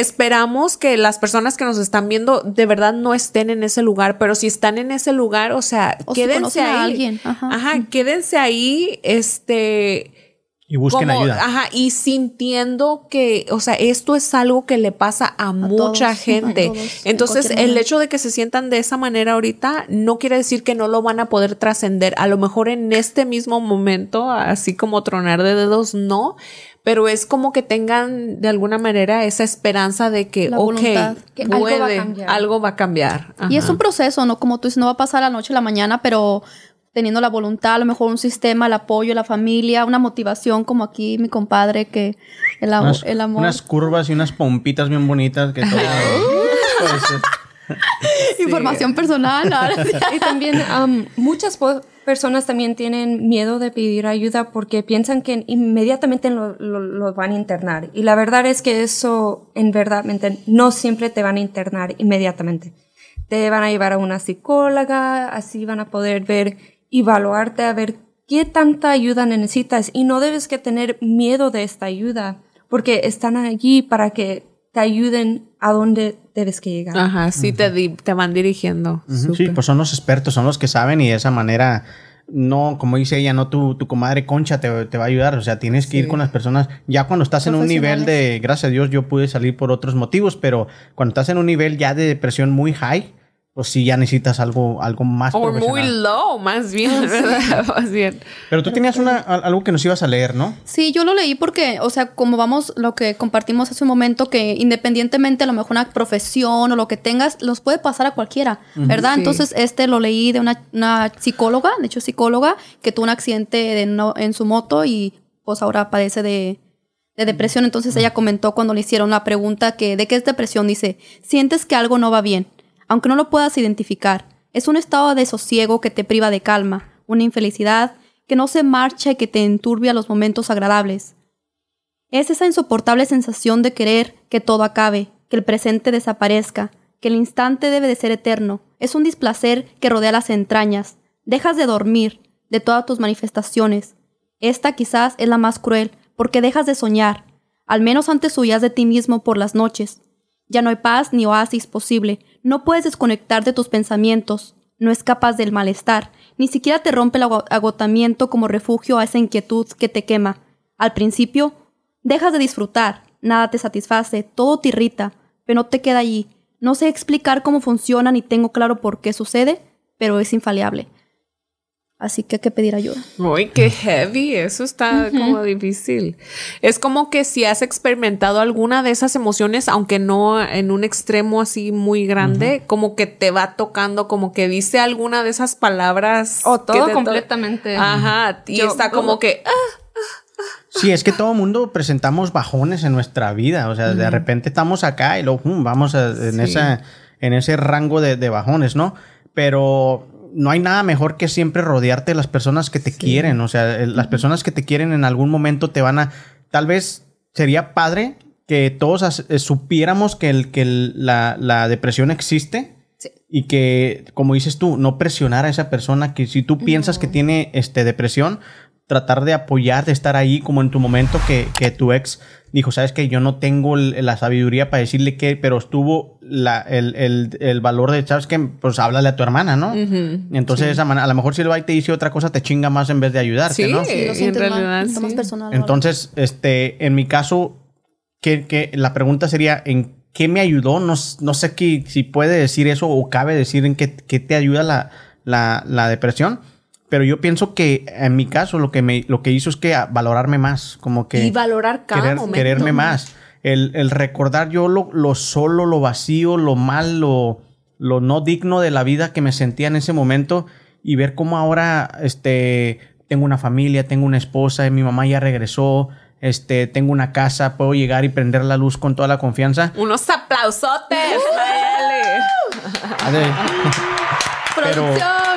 Speaker 2: Esperamos que las personas que nos están viendo de verdad no estén en ese lugar, pero si están en ese lugar, o sea,
Speaker 1: O
Speaker 2: quédense ahí.
Speaker 1: a alguien, ajá.
Speaker 2: quédense ahí, este...
Speaker 3: Y busquen
Speaker 2: como-
Speaker 3: ayuda.
Speaker 2: Ajá, y sintiendo que, o sea, esto es algo que le pasa a, mucha
Speaker 1: todos,
Speaker 2: gente.
Speaker 1: a todos, en
Speaker 2: Entonces, el hecho de que se sientan de esa manera ahorita no quiere decir que no lo van a poder trascender. A lo mejor en este mismo momento, así como tronar de dedos, no. Pero es como que tengan de alguna manera esa esperanza de que,
Speaker 1: La
Speaker 2: ok,
Speaker 1: voluntad.
Speaker 4: Que algo va a
Speaker 2: puede,
Speaker 4: cambiar.
Speaker 2: algo va a cambiar.
Speaker 1: Y es un proceso, ¿no? Como tú dices, no va a pasar la noche a la mañana, pero teniendo la voluntad, a lo mejor un sistema, el apoyo, la familia, una motivación, como aquí mi compadre, que el,
Speaker 3: unas,
Speaker 1: el amor.
Speaker 3: unas curvas y unas pompitas bien bonitas que todo.
Speaker 1: Información personal. ahora sí.
Speaker 4: Y también am, muchas personas también tienen miedo de pedir ayuda porque piensan que inmediatamente lo, lo- lo van a internar. Y la verdad es que eso, en verdad, no siempre te van a internar inmediatamente. Te van a llevar a una psicóloga, así van a poder ver, evaluarte, a ver qué tanta ayuda necesitas. Y no debes que tener miedo de esta ayuda porque están allí para que te ayuden a donde debes que llegar.
Speaker 2: Ajá, sí, te, di- te van dirigiendo.
Speaker 3: Sí, pues son los expertos, son los que saben y de esa manera, no, como dice ella, no tu, tu comadre Concha te, te va a ayudar. O sea, tienes que ir con las personas. Ya cuando estás en un nivel de, gracias a Dios, yo pude salir por otros motivos, pero cuando estás en un nivel ya de depresión muy high, pues sí ya necesitas algo, algo más
Speaker 2: O muy low, más bien, ¿verdad? Más bien.
Speaker 3: Pero tú tenías una, al- algo que nos ibas a leer, ¿no?
Speaker 1: Sí, yo lo leí porque, o sea, como vamos, lo que compartimos hace un momento, que independientemente a lo mejor una profesión o lo que tengas, los puede pasar a cualquiera, ¿verdad?
Speaker 2: Sí.
Speaker 1: Entonces, este lo leí de una, una psicóloga, de hecho psicóloga, que tuvo un accidente de no- en su moto y pues ahora padece de, de depresión. Entonces ella comentó cuando le hicieron la pregunta que de qué es depresión, dice, sientes que algo no va bien, aunque no lo puedas identificar. Es un estado de sosiego que te priva de calma, una infelicidad que no se marcha y que te enturbia los momentos agradables. Es esa insoportable sensación de querer que todo acabe, que el presente desaparezca, que el instante debe de ser eterno. Es un displacer que rodea las entrañas. Dejas de dormir, de todas tus manifestaciones. Esta quizás es la más cruel, porque dejas de soñar. Al menos antes huías de ti mismo por las noches. Ya no hay paz ni oasis posible. No puedes desconectar de tus pensamientos. No escapas del malestar. Ni siquiera te rompe el ago- agotamiento como refugio a esa inquietud que te quema. Al principio, dejas de disfrutar. Nada te satisface. Todo te irrita. Pero no te queda allí. No sé explicar cómo funciona ni tengo claro por qué sucede, pero es infalible. Así que hay que pedir ayuda.
Speaker 2: Uy, qué heavy, eso está como difícil. Es como que si has experimentado alguna de esas emociones, aunque no en un extremo así muy grande, como que te va tocando, como que dice alguna de esas palabras.
Speaker 4: O todo
Speaker 2: te to-
Speaker 4: completamente.
Speaker 2: Ajá, y
Speaker 4: Yo-
Speaker 2: está como que, ah,
Speaker 3: Sí, es que todo mundo presentamos bajones en nuestra vida. O sea, de repente estamos acá y luego pum, vamos a- en,
Speaker 2: Sí.
Speaker 3: esa, en ese rango de, de bajones, ¿no? Pero no hay nada mejor que siempre rodearte de las personas que te quieren. O sea, las personas que te quieren en algún momento te van a. Tal vez sería padre que todos eh, supiéramos que, el, que el- la, la depresión existe.
Speaker 4: Sí.
Speaker 3: Y que, como dices tú, no presionar a esa persona que si tú piensas que tiene este, depresión, tratar de apoyar, de estar ahí como en tu momento que, que tu ex dijo, sabes que yo no tengo el- la sabiduría para decirle que, pero estuvo la, el, el- el valor de, sabes que, pues háblale a tu hermana, ¿no? Entonces, de esa manera, a lo mejor si el va y te dice otra cosa, te chinga más en vez de ayudarte,
Speaker 2: Sí.
Speaker 3: ¿no?
Speaker 2: Sí, en
Speaker 1: mal, personal.
Speaker 3: Entonces, este, en mi caso, que, que la pregunta sería, ¿en qué me ayudó? No, no sé qué- si puede decir eso o cabe decir en qué, qué te ayuda la, la, la depresión. Pero yo pienso que en mi caso lo que me lo que hizo es que valorarme más, como que
Speaker 2: y valorar cada
Speaker 3: querer-
Speaker 2: momento.
Speaker 3: quererme más. El, el recordar yo lo, lo solo, lo vacío, lo mal, lo, lo no digno de la vida que me sentía en ese momento y ver cómo ahora este, tengo una familia, tengo una esposa, mi mamá ya regresó, este, tengo una casa, puedo llegar y prender la luz con toda la confianza.
Speaker 2: Unos aplausotes. Mayeli.
Speaker 3: Pero-
Speaker 1: ¡Producción!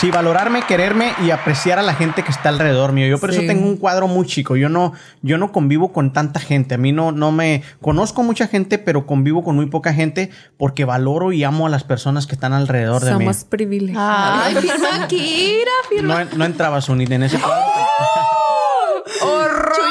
Speaker 3: Sí, valorarme, quererme y apreciar a la gente que está alrededor mío. Yo por
Speaker 2: Sí.
Speaker 3: eso tengo un cuadro muy chico. Yo no, yo no convivo con tanta gente. A mí no, no me conozco mucha gente, pero convivo con muy poca gente porque valoro y amo a las personas que están alrededor de
Speaker 2: Somos
Speaker 3: mí.
Speaker 2: privilegiados.
Speaker 1: Ay, firma Kira, firma.
Speaker 3: No, no entraba Sunit en ese cuadro.
Speaker 2: ¡Horror!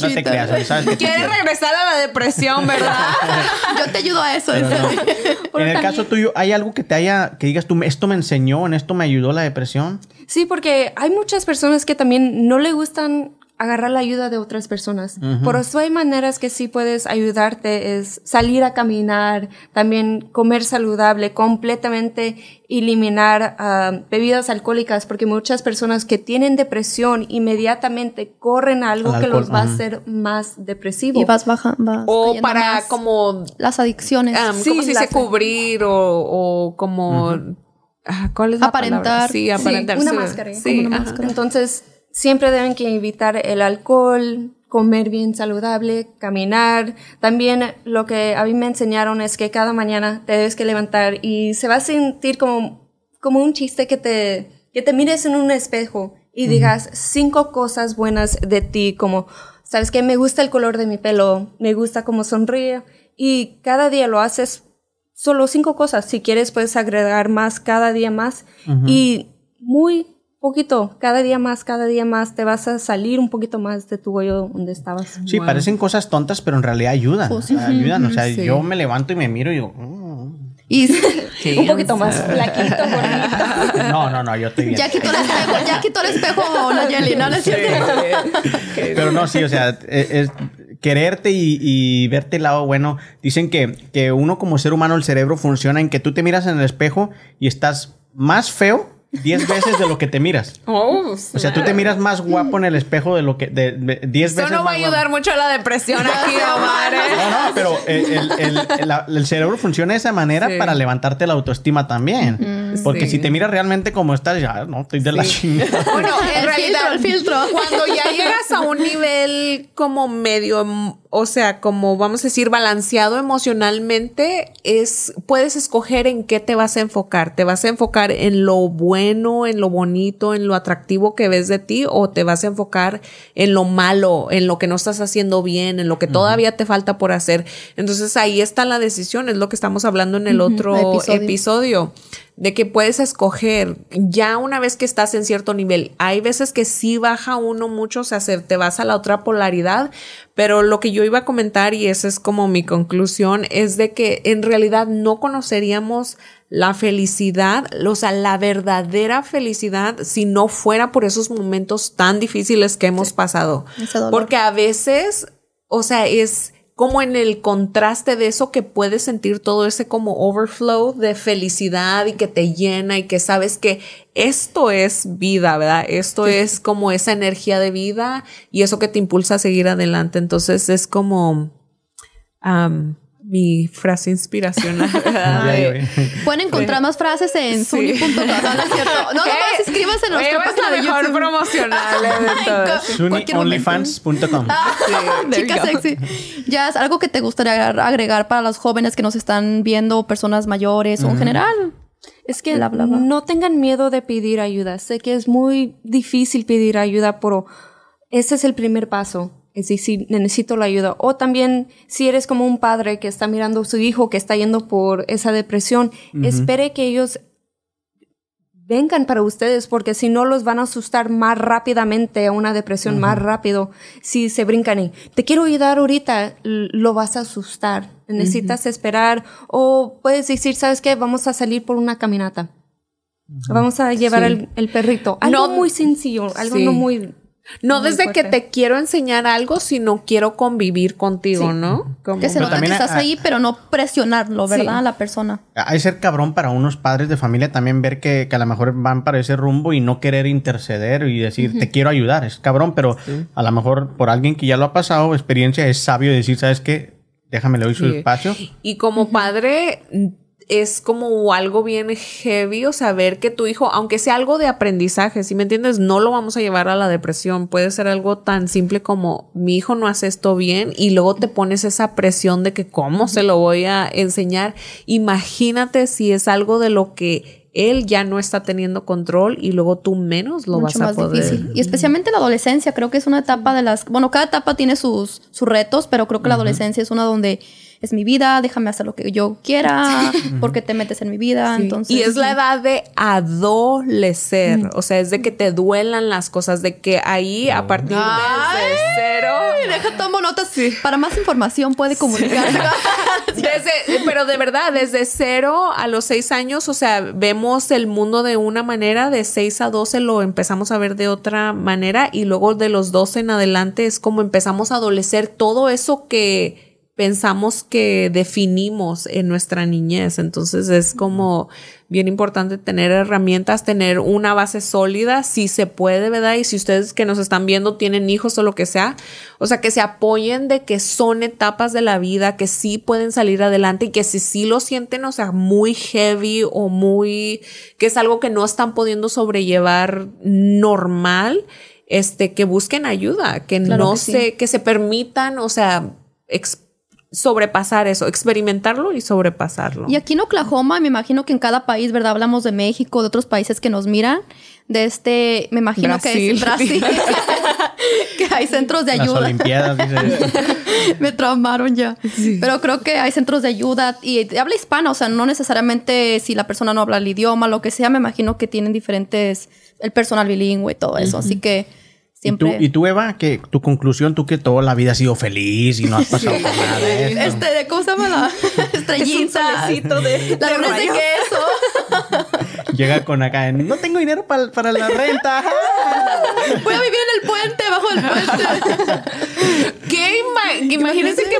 Speaker 3: No te creas, sabes
Speaker 2: Quieres regresar a la depresión, ¿verdad?
Speaker 1: Yo te ayudo a eso.
Speaker 3: No. En el caso tuyo, ¿hay algo que te haya, que digas tú, esto me enseñó, en esto me ayudó la depresión?
Speaker 4: Sí, porque hay muchas personas que también no le gustan agarrar la ayuda de otras personas. Por eso hay maneras que sí puedes ayudarte, es salir a caminar, también comer saludable, completamente eliminar ah, bebidas alcohólicas, porque muchas personas que tienen depresión inmediatamente corren a algo
Speaker 3: Al
Speaker 4: que los va a
Speaker 3: ajá.
Speaker 4: hacer más depresivo.
Speaker 1: Y vas bajando.
Speaker 2: o para como
Speaker 1: Las adicciones.
Speaker 2: Um,
Speaker 4: Sí,
Speaker 2: ¿Cómo se dice?
Speaker 4: las-
Speaker 2: Cubrir o, o como... ah, ¿Cuál es la
Speaker 1: Aparentar.
Speaker 2: palabra? Sí,
Speaker 1: Sí,
Speaker 2: aparentar.
Speaker 4: una
Speaker 2: sí.
Speaker 4: máscara,
Speaker 2: Sí,
Speaker 1: como una máscara.
Speaker 4: Entonces, siempre deben que evitar el alcohol, comer bien saludable, caminar. También lo que a mí me enseñaron es que cada mañana te debes que levantar y se va a sentir como, como un chiste que te, que te mires en un espejo y digas cinco cosas buenas de ti, como, ¿sabes qué? Me gusta el color de mi pelo, me gusta cómo sonríe. Y cada día lo haces solo cinco cosas. Si quieres, puedes agregar más cada día más. Y muy poquito, cada día más, cada día más, te vas a salir un poquito más de tu hoyo donde estabas.
Speaker 3: Sí,
Speaker 2: Wow.
Speaker 3: parecen cosas tontas, pero en realidad ayudan.
Speaker 1: Pues,
Speaker 3: O sea, ayudan. O sea,
Speaker 2: Sí.
Speaker 3: yo me levanto y me miro y digo, "Mm".
Speaker 1: Y
Speaker 4: un poquito más flaquito, gordito.
Speaker 3: no, no, no, yo estoy bien.
Speaker 1: ya quitó el espejo, ya quitó el espejo ¿no? ¿No es cierto?
Speaker 3: Pero no, sí, o sea, e- es- quererte y, y verte el lado bueno. Dicen que, que uno como ser humano, el cerebro funciona en que tú te miras en el espejo y estás más feo 10 veces de lo que te miras.
Speaker 2: Oh,
Speaker 3: O sea, tú te miras más guapo en el espejo de lo que... de- de- 10
Speaker 2: Esto
Speaker 3: veces
Speaker 2: no va a ayudar
Speaker 3: guapo.
Speaker 2: mucho a la depresión aquí, Omar. ¿eh?
Speaker 3: No, no, pero el, el- la- el cerebro funciona de esa manera
Speaker 2: Sí.
Speaker 3: para levantarte la autoestima también. Porque
Speaker 2: Sí.
Speaker 3: si te miras realmente como estás, ya, no, estoy de la chingada.
Speaker 2: Bueno, en
Speaker 1: El
Speaker 2: realidad,
Speaker 1: filtro, el filtro.
Speaker 2: cuando ya llegas a un nivel como medio, o sea, como vamos a decir, balanceado emocionalmente, es, puedes escoger en qué te vas a enfocar. ¿Te vas a enfocar en lo bueno, en lo bonito, en lo atractivo que ves de ti, o te vas a enfocar en lo malo, en lo que no estás haciendo bien, en lo que todavía te falta por hacer? Entonces ahí está la decisión, es lo que estamos hablando en el otro
Speaker 1: episodio.
Speaker 2: episodio de que puedes escoger ya una vez que estás en cierto nivel. Hay veces que sí baja uno mucho, o sea, se- te vas a la otra polaridad, pero lo que yo iba a comentar y esa es como mi conclusión es de que en realidad no conoceríamos la felicidad, o sea, la verdadera felicidad si no fuera por esos momentos tan difíciles que hemos pasado. Porque a veces, o sea, es como en el contraste de eso que puedes sentir todo ese como overflow de felicidad y que te llena y que sabes que esto es vida, ¿verdad? Esto es como esa energía de vida y eso que te impulsa a seguir adelante. Entonces es como mi frase inspiracional.
Speaker 1: Pueden encontrar más frases en
Speaker 2: Sí.
Speaker 1: suni.com. No, no es cierto. No, no, más inscríbanse en nuestra página
Speaker 2: la
Speaker 1: de
Speaker 2: mejor
Speaker 1: YouTube.
Speaker 2: promocional eh, de.
Speaker 3: SuniOnlyFans.com.
Speaker 2: There you
Speaker 1: Chica sexy. Ya es algo que te gustaría agregar- para los jóvenes que nos están viendo, personas mayores o en general.
Speaker 4: Es que
Speaker 1: Bla, bla, bla.
Speaker 4: no tengan miedo de pedir ayuda. Sé que es muy difícil pedir ayuda, pero ese es el primer paso. Es decir, necesito la ayuda. O también, si eres como un padre que está mirando a su hijo que está yendo por esa depresión, espere que ellos vengan para ustedes, porque si no los van a asustar más rápidamente a una depresión más rápido. Si se brincan y te quiero ayudar ahorita, lo vas a asustar. Necesitas esperar o puedes decir, ¿sabes qué? Vamos a salir por una caminata. Vamos a llevar
Speaker 2: Sí.
Speaker 4: el, el perrito. Algo
Speaker 2: No-
Speaker 4: muy sencillo, algo
Speaker 2: Sí.
Speaker 4: no muy...
Speaker 2: No
Speaker 4: muy
Speaker 2: desde que te quiero enseñar algo, sino quiero convivir contigo,
Speaker 1: Sí.
Speaker 2: ¿no? Como-
Speaker 1: Que se nota que estás
Speaker 3: a-
Speaker 1: ahí, pero no presionarlo, ¿verdad?
Speaker 2: Sí.
Speaker 1: A la persona.
Speaker 3: Hay ser cabrón para unos padres de familia también ver que, que a lo mejor van para ese rumbo y no querer interceder y decir, te quiero ayudar. Es cabrón, pero a lo mejor por alguien que ya lo ha pasado, experiencia, es sabio decir, ¿sabes qué? Déjame le doy su
Speaker 2: Sí.
Speaker 3: espacio.
Speaker 2: Y como padre es como algo bien heavy, o saber que tu hijo, aunque sea algo de aprendizaje, si me entiendes, no lo vamos a llevar a la depresión. Puede ser algo tan simple como mi hijo no hace esto bien y luego te pones esa presión de que cómo se lo voy a enseñar. Imagínate si es algo de lo que él ya no está teniendo control y luego tú menos lo
Speaker 1: Mucho
Speaker 2: vas a poder.
Speaker 1: difícil. Y especialmente la adolescencia, creo que es una etapa de las... Bueno, cada etapa tiene sus, sus retos, pero creo que la adolescencia es una donde es mi vida, déjame hacer lo que yo quiera, porque te metes en mi vida,
Speaker 2: Sí.
Speaker 1: entonces...
Speaker 2: y es la edad de adolecer, o sea, es de que te duelan las cosas, de que ahí a partir
Speaker 1: Ay.
Speaker 2: de cero,
Speaker 1: Ay, deja tomo notas. Para más información puede comunicarse.
Speaker 2: desde- pero de verdad, desde cero a los seis años, o sea, vemos el mundo de una manera, de seis a doce lo empezamos a ver de otra manera y luego de los doce en adelante es como empezamos a adolecer todo eso que pensamos que definimos en nuestra niñez. Entonces es como bien importante tener herramientas, tener una base sólida, si se puede, ¿verdad? Y si ustedes que nos están viendo tienen hijos o lo que sea, o sea, que se apoyen de que son etapas de la vida, que sí pueden salir adelante y que si sí lo sienten, o sea, muy heavy o muy, que es algo que no están pudiendo sobrellevar normal, este, que busquen ayuda, que
Speaker 1: Claro
Speaker 2: no
Speaker 1: que sí.
Speaker 2: se, que se permitan, o sea, sobrepasar eso, experimentarlo y sobrepasarlo.
Speaker 1: Y aquí en Oklahoma, me imagino que en cada país, ¿verdad? Hablamos de México, de otros países que nos miran. De este, me imagino que es
Speaker 2: Brasil.
Speaker 1: Brasil. que hay centros de
Speaker 3: Las
Speaker 1: ayuda.
Speaker 3: Olimpiadas, dice.
Speaker 1: me traumaron ya. Pero creo que hay centros de ayuda y habla hispana, o sea, no necesariamente si la persona no habla el idioma, lo que sea, me imagino que tienen diferentes, el personal bilingüe y todo eso. Así que
Speaker 3: ¿Y tú,
Speaker 1: siempre...
Speaker 3: y tú, Eva, que tu conclusión, tú que toda la vida has sido feliz y no has pasado por nada de.
Speaker 1: Este, de ¿cómo se llama la estrellita?
Speaker 4: de...
Speaker 1: La luna de queso.
Speaker 3: Llega con acá, en, no tengo dinero para, para la renta.
Speaker 1: Voy a vivir en el puente, bajo el puente.
Speaker 2: ¿Qué ima-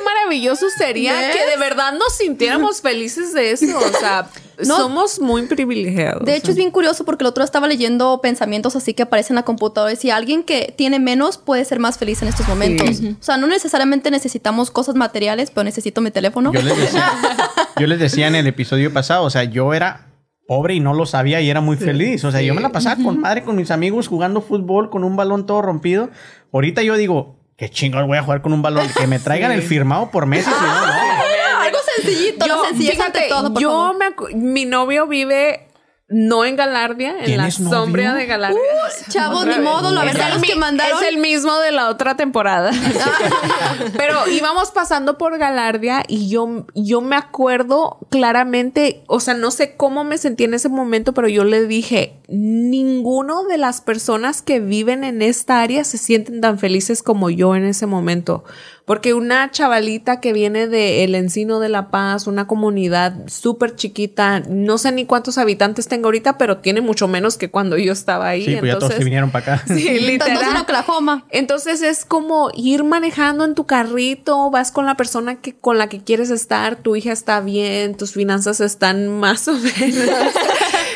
Speaker 2: maravilloso sería que de verdad nos sintiéramos felices de eso. O sea,
Speaker 1: No.
Speaker 2: somos muy privilegiados.
Speaker 1: De hecho, es bien curioso porque el otro estaba leyendo pensamientos así que aparecen en la computadora. Y si alguien que tiene menos puede ser más feliz en estos momentos. O sea, no necesariamente necesitamos cosas materiales, pero necesito mi teléfono.
Speaker 3: Yo les decía, yo les decía en el episodio pasado, o sea, yo era pobre y no lo sabía y era muy feliz. O sea, yo me la pasaba con madre, con mis amigos, jugando fútbol con un balón todo rompido. Ahorita yo digo, qué chingón voy a jugar con un balón. Que me traigan el firmado por meses y no, no.
Speaker 1: Algo sencillito,
Speaker 2: yo,
Speaker 1: ante
Speaker 2: fíjate,
Speaker 1: todo, por
Speaker 2: yo
Speaker 1: favor.
Speaker 2: me mi novio vive no en Galardia, en la sombra de Galardia.
Speaker 1: Chavos,
Speaker 2: Otra
Speaker 1: ni modo, la
Speaker 2: Es
Speaker 1: verdad,
Speaker 2: el
Speaker 1: los que mandaron-
Speaker 2: Es el mismo de la otra temporada. Pero íbamos pasando por Galardia y yo, yo me acuerdo claramente, o sea, no sé cómo me sentí en ese momento, pero yo le dije, ninguno de las personas que viven en esta área se sienten tan felices como yo en ese momento. Porque una chavalita que viene de El Encino de la Paz, una comunidad súper chiquita, no sé ni cuántos habitantes tengo ahorita, pero tiene mucho menos que cuando yo estaba ahí.
Speaker 3: Sí, pues ya todos se vinieron para acá.
Speaker 2: Sí,
Speaker 1: Tantos en
Speaker 2: literal.
Speaker 1: Oklahoma.
Speaker 2: Entonces es como ir manejando en tu carrito, vas con la persona que con la que quieres estar, tu hija está bien, tus finanzas están más o menos.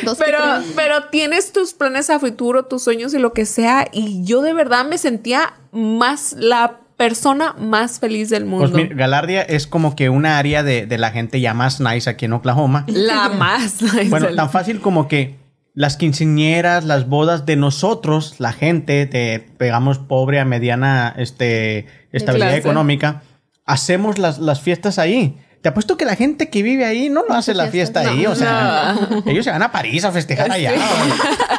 Speaker 2: Pero, pero tienes tus planes a futuro, tus sueños y lo que sea. Y yo de verdad me sentía más la persona más feliz del mundo.
Speaker 3: Pues mira, Galardia es como que una área de, de la gente ya más nice aquí en Oklahoma.
Speaker 2: la más.
Speaker 3: Bueno, tan fácil como que las quinceañeras, las bodas de nosotros, la gente de, digamos, pobre a mediana este, estabilidad económica, hacemos las, las fiestas ahí. Te apuesto que la gente que vive ahí no lo hace la fiesta ahí. O sea, ellos se van a París a festejar allá.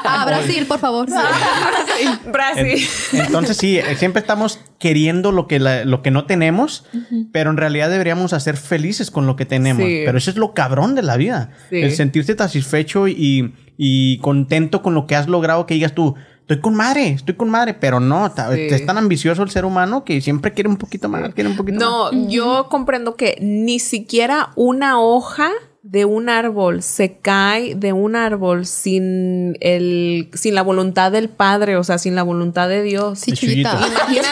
Speaker 1: Ah, Brasil, por favor.
Speaker 2: Brasil.
Speaker 3: En- Entonces sí, eh, siempre estamos queriendo lo que, la- lo que no tenemos, pero en realidad deberíamos hacer felices con lo que tenemos.
Speaker 2: Sí.
Speaker 3: Pero eso es lo cabrón de la vida.
Speaker 2: Sí.
Speaker 3: El sentirte satisfecho y, y contento con lo que has logrado, que digas tú, estoy con madre, estoy con madre, pero no,
Speaker 2: Sí.
Speaker 3: es tan ambicioso el ser humano que siempre quiere un poquito más, quiere un poquito más.
Speaker 2: No, yo comprendo que ni siquiera una hoja de un árbol se cae de un árbol sin el sin la voluntad del Padre, o sea, sin la voluntad de Dios.
Speaker 1: Sí.
Speaker 2: Imagínate,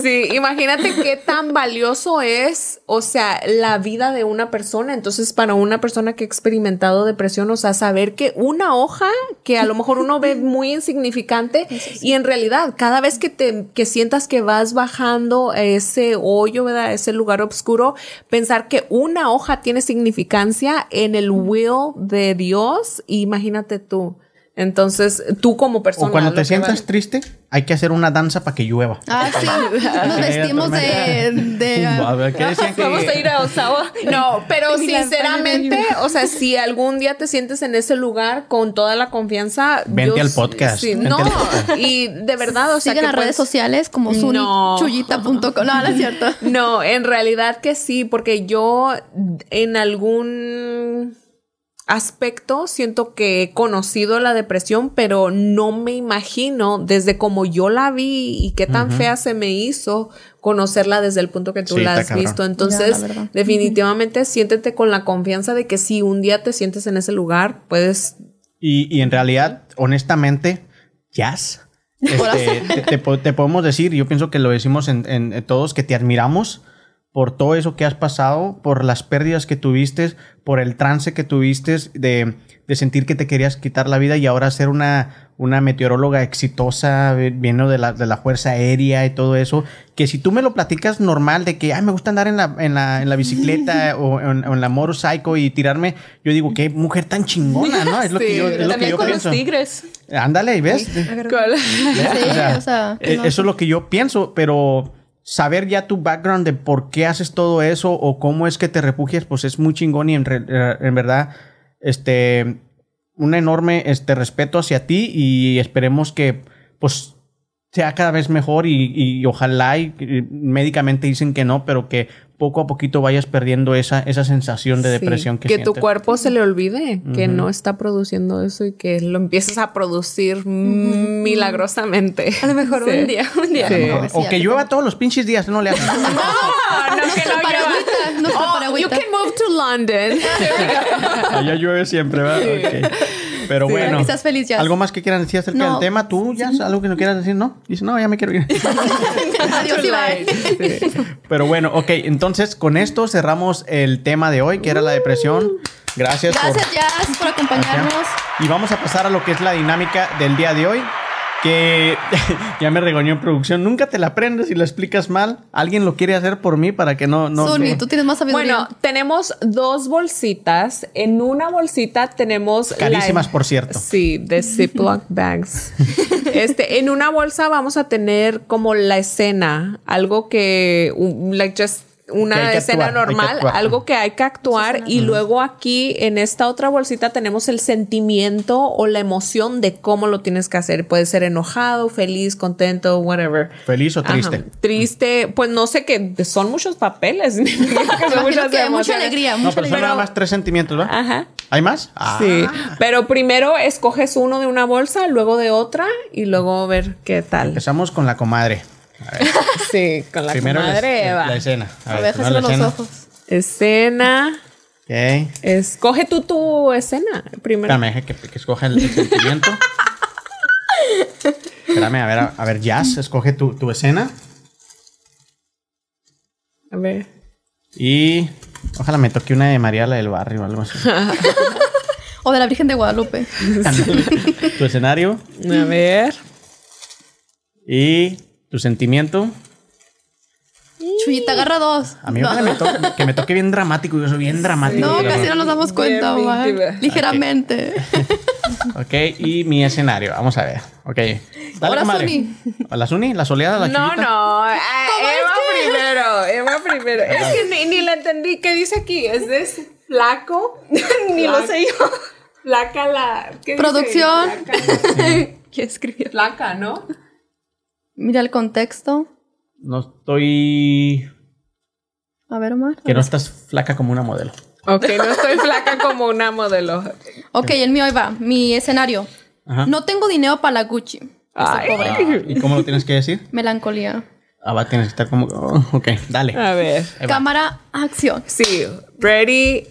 Speaker 2: sí, imagínate qué tan valioso es, o sea, la vida de una persona. Entonces, para una persona que ha experimentado depresión, o sea, saber que una hoja que a lo mejor uno ve muy insignificante y en realidad cada vez que te que sientas que vas bajando ese hoyo, ¿verdad? Ese lugar oscuro, pensar que una hoja tiene significancia en el will de Dios, imagínate tú. Entonces, tú como persona.
Speaker 3: O cuando te sientas triste, hay que hacer una danza para que llueva.
Speaker 1: Ah, sí. Nos vestimos de... de
Speaker 3: A ver, ¿qué decían que-
Speaker 4: Vamos a ir a Osawa.
Speaker 2: No, pero sinceramente, o sea, si algún día te sientes en ese lugar con toda la confianza,
Speaker 3: Vente
Speaker 2: yo
Speaker 3: al podcast,
Speaker 2: sí,
Speaker 3: vente
Speaker 2: no,
Speaker 3: al podcast.
Speaker 2: y de verdad, o sea,
Speaker 1: Sigan las redes sociales como
Speaker 2: No.
Speaker 1: No, no es cierto.
Speaker 2: No, en realidad que sí, porque yo en algún aspecto siento que he conocido la depresión, pero no me imagino desde como yo la vi y qué tan fea se me hizo conocerla desde el punto que tú
Speaker 3: Sí,
Speaker 2: la has
Speaker 3: cabrón.
Speaker 2: visto.
Speaker 1: Ya,
Speaker 2: Entonces, definitivamente siéntete con la confianza de que si un día te sientes en ese lugar, puedes
Speaker 3: Y, y en realidad, honestamente, jazz. Este, te, te po- te podemos decir, yo pienso que lo decimos en, en- en todos, que te admiramos por todo eso que has pasado, por las pérdidas que tuviste, por el trance que tuviste de, de sentir que te querías quitar la vida y ahora ser una, una meteoróloga exitosa, vi- viendo de la, de la Fuerza Aérea y todo eso, que si tú me lo platicas normal de que, ay, me gusta andar en la, en la, en la bicicleta o, en, en la motorcycle y tirarme, yo digo, qué mujer tan chingona, ¿no? Es lo que yo, es lo que yo
Speaker 4: con
Speaker 3: pienso.
Speaker 4: los tigres.
Speaker 3: Ándale, ¿ves? ¿Ves?
Speaker 1: Sí,
Speaker 3: O sea,
Speaker 1: o sea, no.
Speaker 3: eso es lo que yo pienso, pero saber ya tu background de por qué haces todo eso o cómo es que te refugias, pues es muy chingón y en, eh, en verdad, este, un enorme este, respeto hacia ti y esperemos que, pues, sea cada vez mejor y, y ojalá y médicamente dicen que no, pero que poco a poquito vayas perdiendo esa, esa sensación de
Speaker 2: Sí,
Speaker 3: depresión que,
Speaker 2: que tu
Speaker 3: sientes.
Speaker 2: cuerpo se le olvide que no está produciendo eso y que lo empieces a producir milagrosamente.
Speaker 4: A lo mejor un día, un día.
Speaker 2: Sí.
Speaker 1: mejor.
Speaker 3: O que llueva todos los pinches días, no le haces.
Speaker 2: No, no, que no
Speaker 1: Paragüita, nuestro
Speaker 2: Oh, you can move to London.
Speaker 3: Allá llueve siempre, ¿verdad? Ok. Pero
Speaker 2: Sí.
Speaker 3: bueno.
Speaker 1: Feliz.
Speaker 3: ¿Algo más que quieran decir acerca
Speaker 1: No.
Speaker 3: del tema? ¿Tú, ya ¿Algo que no quieras decir? No. Dice, no, ya me quiero ir.
Speaker 1: Adiós y bye.
Speaker 2: Sí.
Speaker 3: Pero bueno, ok. Entonces, con esto cerramos el tema de hoy, que era la depresión. Gracias, por-
Speaker 1: Gracias, Jazz, por acompañarnos.
Speaker 3: Y vamos a pasar a lo que es la dinámica del día de hoy. Que ya me regañó en producción. Nunca te la aprendes y la explicas mal. Alguien lo quiere hacer por mí para que no. no
Speaker 1: Sony, tú tienes más sabiduría.
Speaker 2: Bueno, tenemos dos bolsitas. En una bolsita tenemos la-
Speaker 3: Carísimas, por cierto.
Speaker 2: Sí, de Ziploc bags. Este, en una bolsa vamos a tener como la escena, algo que, like just una
Speaker 3: que
Speaker 2: escena
Speaker 3: actuar, hay que
Speaker 2: normal, algo que hay que actuar y luego aquí en esta otra bolsita tenemos el sentimiento o la emoción de cómo lo tienes que hacer. Puede ser enojado, feliz, contento, whatever.
Speaker 3: Feliz o triste.
Speaker 2: Ajá. Triste, pues no sé qué, son muchos papeles. Son
Speaker 1: Imagino
Speaker 2: muchas
Speaker 1: que mucha alegría,
Speaker 3: No,
Speaker 1: mucha
Speaker 3: pero son nada más tres sentimientos, ¿va?
Speaker 2: Ajá.
Speaker 3: ¿Hay más? Ah.
Speaker 2: Sí, pero primero escoges uno de una bolsa, luego de otra y luego ver qué tal.
Speaker 3: Empezamos con la comadre.
Speaker 2: Sí, con la
Speaker 3: primero la,
Speaker 2: comadre
Speaker 3: la- la escena.
Speaker 1: A
Speaker 3: ver,
Speaker 1: déjaselo los
Speaker 3: escena.
Speaker 1: ojos.
Speaker 2: Escena.
Speaker 3: Ok.
Speaker 2: Escoge tú tu escena primero.
Speaker 3: Espérame, deja que, que escoja el, el sentimiento. Espérame, a ver, a, a ver, Jazz, escoge tu, tu escena.
Speaker 2: A ver.
Speaker 3: Y ojalá me toque una de María la del barrio o algo así.
Speaker 1: O de la Virgen de Guadalupe.
Speaker 3: Tu escenario
Speaker 2: A ver.
Speaker 3: y tu sentimiento.
Speaker 1: Chuyita, agarra dos.
Speaker 3: A mí
Speaker 1: no,
Speaker 3: ojalá me toque- que me toque bien dramático. Yo soy bien dramático.
Speaker 1: no, casi no nos damos cuenta, Omar. Ligeramente.
Speaker 3: Ok, y mi escenario. Vamos a ver. Ok. Dale,
Speaker 1: Hola. Suni.
Speaker 3: Hola, Suni. La soleada, la
Speaker 2: No,
Speaker 3: chiquita.
Speaker 2: no. eh, Eva primero. Eva primero. Es que ni, ni la entendí. ¿Qué dice aquí? ¿Es de flaco?
Speaker 4: Ni lo sé yo.
Speaker 2: Flaca la. ¿qué dice?
Speaker 1: Producción.
Speaker 2: Flaca.
Speaker 4: ¿Qué escribió?
Speaker 2: Flaca, ¿no?
Speaker 1: Mira el contexto.
Speaker 3: No estoy.
Speaker 1: A ver, Omar.
Speaker 3: Que no estás flaca como una modelo.
Speaker 2: Ok, no estoy flaca como una modelo.
Speaker 1: Ok, el mío ahí va. Mi escenario.
Speaker 3: Ajá.
Speaker 1: No tengo dinero para la Gucci.
Speaker 2: Ay.
Speaker 1: pobre.
Speaker 3: Ah, ¿Y cómo lo tienes que decir?
Speaker 1: Melancolía.
Speaker 3: Ah, va, tienes que estar como. oh, ok, dale.
Speaker 2: A ver.
Speaker 3: Ahí va.
Speaker 1: Cámara, acción.
Speaker 2: Sí, ready.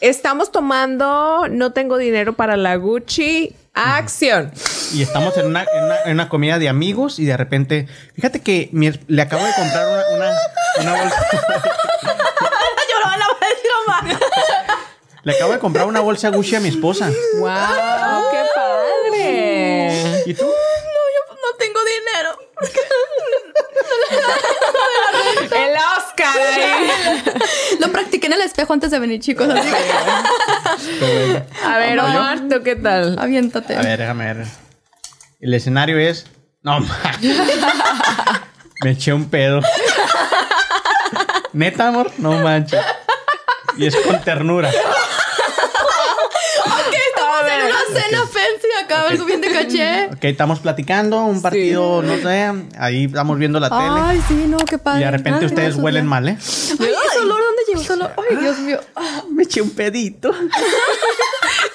Speaker 2: Estamos tomando, no tengo dinero para la Gucci. Acción.
Speaker 3: Y estamos en una, en, una, en una comida de amigos y de repente. Fíjate que mi es- le acabo de comprar una, una, una bolsa.
Speaker 1: Yo no la voy a decir
Speaker 3: le acabo de comprar una bolsa Gucci a mi esposa.
Speaker 2: ¡Wow! ¡Qué padre!
Speaker 3: ¿Y tú?
Speaker 1: No, yo no tengo dinero. Lo practiqué en el espejo antes de venir, chicos. Así que
Speaker 2: A ver, Omar, ¿tú qué tal?
Speaker 1: aviéntate.
Speaker 3: A ver, déjame ver. El escenario es. No. Me eché un pedo. Neta, amor, no manches. Y es con ternura.
Speaker 1: Estamos en una cena fancy acá, algo bien de caché.
Speaker 3: Ok, estamos platicando, un partido, no sé, ahí estamos viendo la tele.
Speaker 1: Ay, sí, no, qué padre.
Speaker 3: Y de repente
Speaker 1: Ay,
Speaker 3: ustedes huelen mal, ¿eh?
Speaker 1: Ay, ese olor, ¿dónde llegó ese olor? Ay, Dios mío. Ah,
Speaker 3: Me eché un pedito.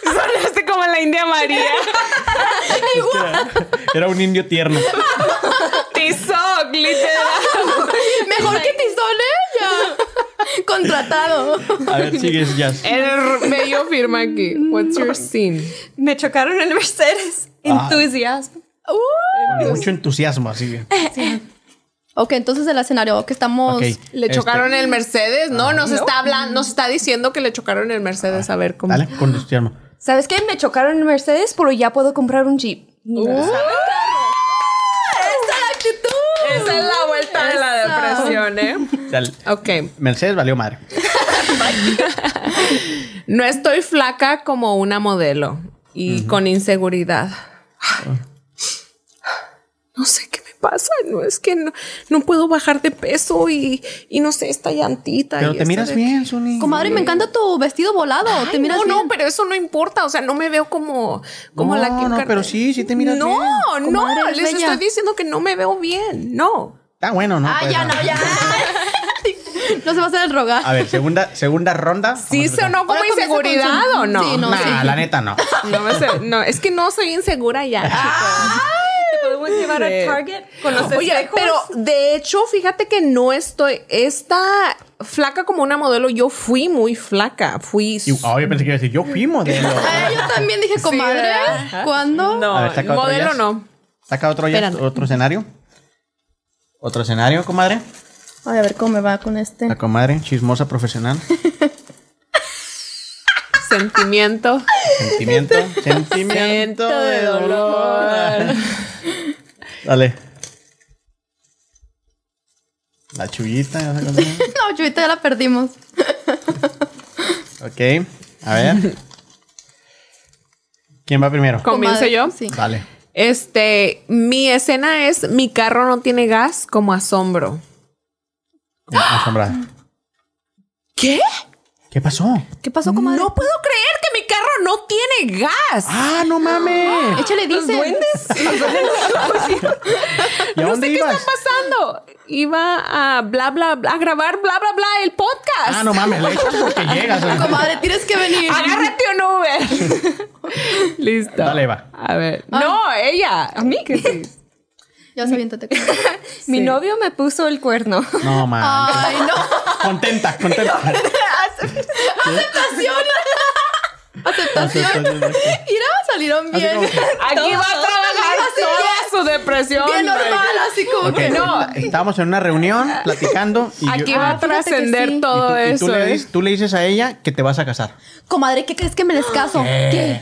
Speaker 2: Sonaste como la India María.
Speaker 3: Era un indio tierno.
Speaker 2: Tizoc, literal.
Speaker 1: Mejor que ella. Contratado.
Speaker 3: A ver, sigues, Jazz.
Speaker 2: El bello firma aquí. What's your scene?
Speaker 4: Me chocaron en el Mercedes.
Speaker 3: Ah.
Speaker 4: Entusiasmo.
Speaker 3: Mucho entusiasmo, así.
Speaker 1: Ok, entonces el escenario que estamos.
Speaker 2: ¿Le
Speaker 3: Este,
Speaker 2: chocaron el Mercedes? No, nos está hablando, nos está diciendo que le chocaron el Mercedes. A ver cómo.
Speaker 3: Dale, con entusiasmo.
Speaker 4: ¿Sabes qué? Me chocaron el Mercedes, pero ya puedo comprar un Jeep.
Speaker 1: ¡Esa es la actitud!
Speaker 2: Esa es la vuelta de la ¿eh?
Speaker 3: O sea, el-
Speaker 2: Ok.
Speaker 3: Mercedes valió madre.
Speaker 2: No estoy flaca como una modelo y con inseguridad. No sé qué me pasa. No es que no, no puedo bajar de peso y, y no sé, esta llantita.
Speaker 3: Pero
Speaker 2: y
Speaker 3: te miras
Speaker 2: de-
Speaker 3: bien, Suni.
Speaker 1: Comadre, me encanta tu vestido volado.
Speaker 2: Ay,
Speaker 1: te miras
Speaker 2: no,
Speaker 1: bien.
Speaker 2: no, pero eso no importa. O sea, no me veo como, como
Speaker 3: No,
Speaker 2: la Kim
Speaker 3: no, pero sí, sí te miras
Speaker 2: no,
Speaker 3: bien.
Speaker 2: No,
Speaker 1: eres
Speaker 2: les
Speaker 1: bella.
Speaker 2: estoy diciendo que no me veo bien. No.
Speaker 3: Está bueno, ¿no?
Speaker 1: Ah,
Speaker 3: Pues,
Speaker 1: ya no, ya. no se va a hacer el rogar.
Speaker 3: A ver, segunda, segunda ronda.
Speaker 2: ¿Sí
Speaker 3: empezar.
Speaker 2: sonó como inseguridad o no?
Speaker 1: Sí, no,
Speaker 3: Nah,
Speaker 1: sí.
Speaker 3: la neta no.
Speaker 2: No, me sé- no, es que no soy insegura ya, chicos.
Speaker 4: ¿Te puedo podemos llevar a Target con los
Speaker 2: Oye,
Speaker 4: espejos.
Speaker 2: pero de hecho, fíjate que no estoy. Esta flaca como una modelo, yo fui muy flaca. Fui.
Speaker 3: Y, oh, yo pensé que iba a decir, yo fui modelo.
Speaker 1: Ay, yo también dije, comadre,
Speaker 2: ¿verdad?
Speaker 1: ¿cuándo?
Speaker 2: No,
Speaker 3: ver,
Speaker 2: modelo no.
Speaker 3: Saca otro, ya, otro escenario. Otro escenario, comadre.
Speaker 1: Ay, a ver cómo me va con este.
Speaker 3: La comadre, chismosa profesional.
Speaker 2: Sentimiento.
Speaker 3: Sentimiento. Sentimiento de dolor. Dale. La chullita. ya.
Speaker 1: No, Chuyita, ya la perdimos.
Speaker 3: Ok. A ver. ¿Quién va primero?
Speaker 2: ¿Comienzo yo?
Speaker 1: Sí.
Speaker 3: Dale.
Speaker 2: Este, mi escena es mi carro no tiene gas como asombro.
Speaker 3: Como asombrada.
Speaker 2: ¿Qué?
Speaker 3: ¿Qué pasó?
Speaker 1: ¿Qué pasó, comadre?
Speaker 2: No puedo creer que mi carro no tiene gas.
Speaker 3: ¡Ah, no mames!
Speaker 1: Échale, dice.
Speaker 3: ¿Y a
Speaker 2: no
Speaker 3: dónde
Speaker 2: sé qué está pasando. Iba a bla bla bla a grabar bla bla bla el podcast.
Speaker 3: Ah, no mames, le echas porque llegas. ¿eh?
Speaker 1: Comadre, tienes que venir.
Speaker 2: Agárrate un Uber. Listo.
Speaker 3: Dale, va.
Speaker 2: A ver. No, ella. A mí que sí.
Speaker 1: Ya se aviéntate.
Speaker 4: Mi novio me puso el cuerno.
Speaker 3: No, mames.
Speaker 1: Ay, no.
Speaker 3: Contenta, contenta.
Speaker 1: Aceptación. Aceptación. Mira, salieron bien.
Speaker 2: Aquí va a trabajar su depresión.
Speaker 1: Bien
Speaker 2: güey.
Speaker 1: normal, así como que no.
Speaker 3: Estábamos en una reunión platicando y,
Speaker 2: Aquí
Speaker 3: y
Speaker 2: va
Speaker 1: Ah,
Speaker 2: a
Speaker 1: que
Speaker 2: trascender
Speaker 1: sí.
Speaker 2: todo
Speaker 3: tú, y tú le,
Speaker 2: ¿eh?
Speaker 3: dices, tú le dices a ella que te vas a casar.
Speaker 1: Comadre, ¿qué crees que me les caso? ¿Qué?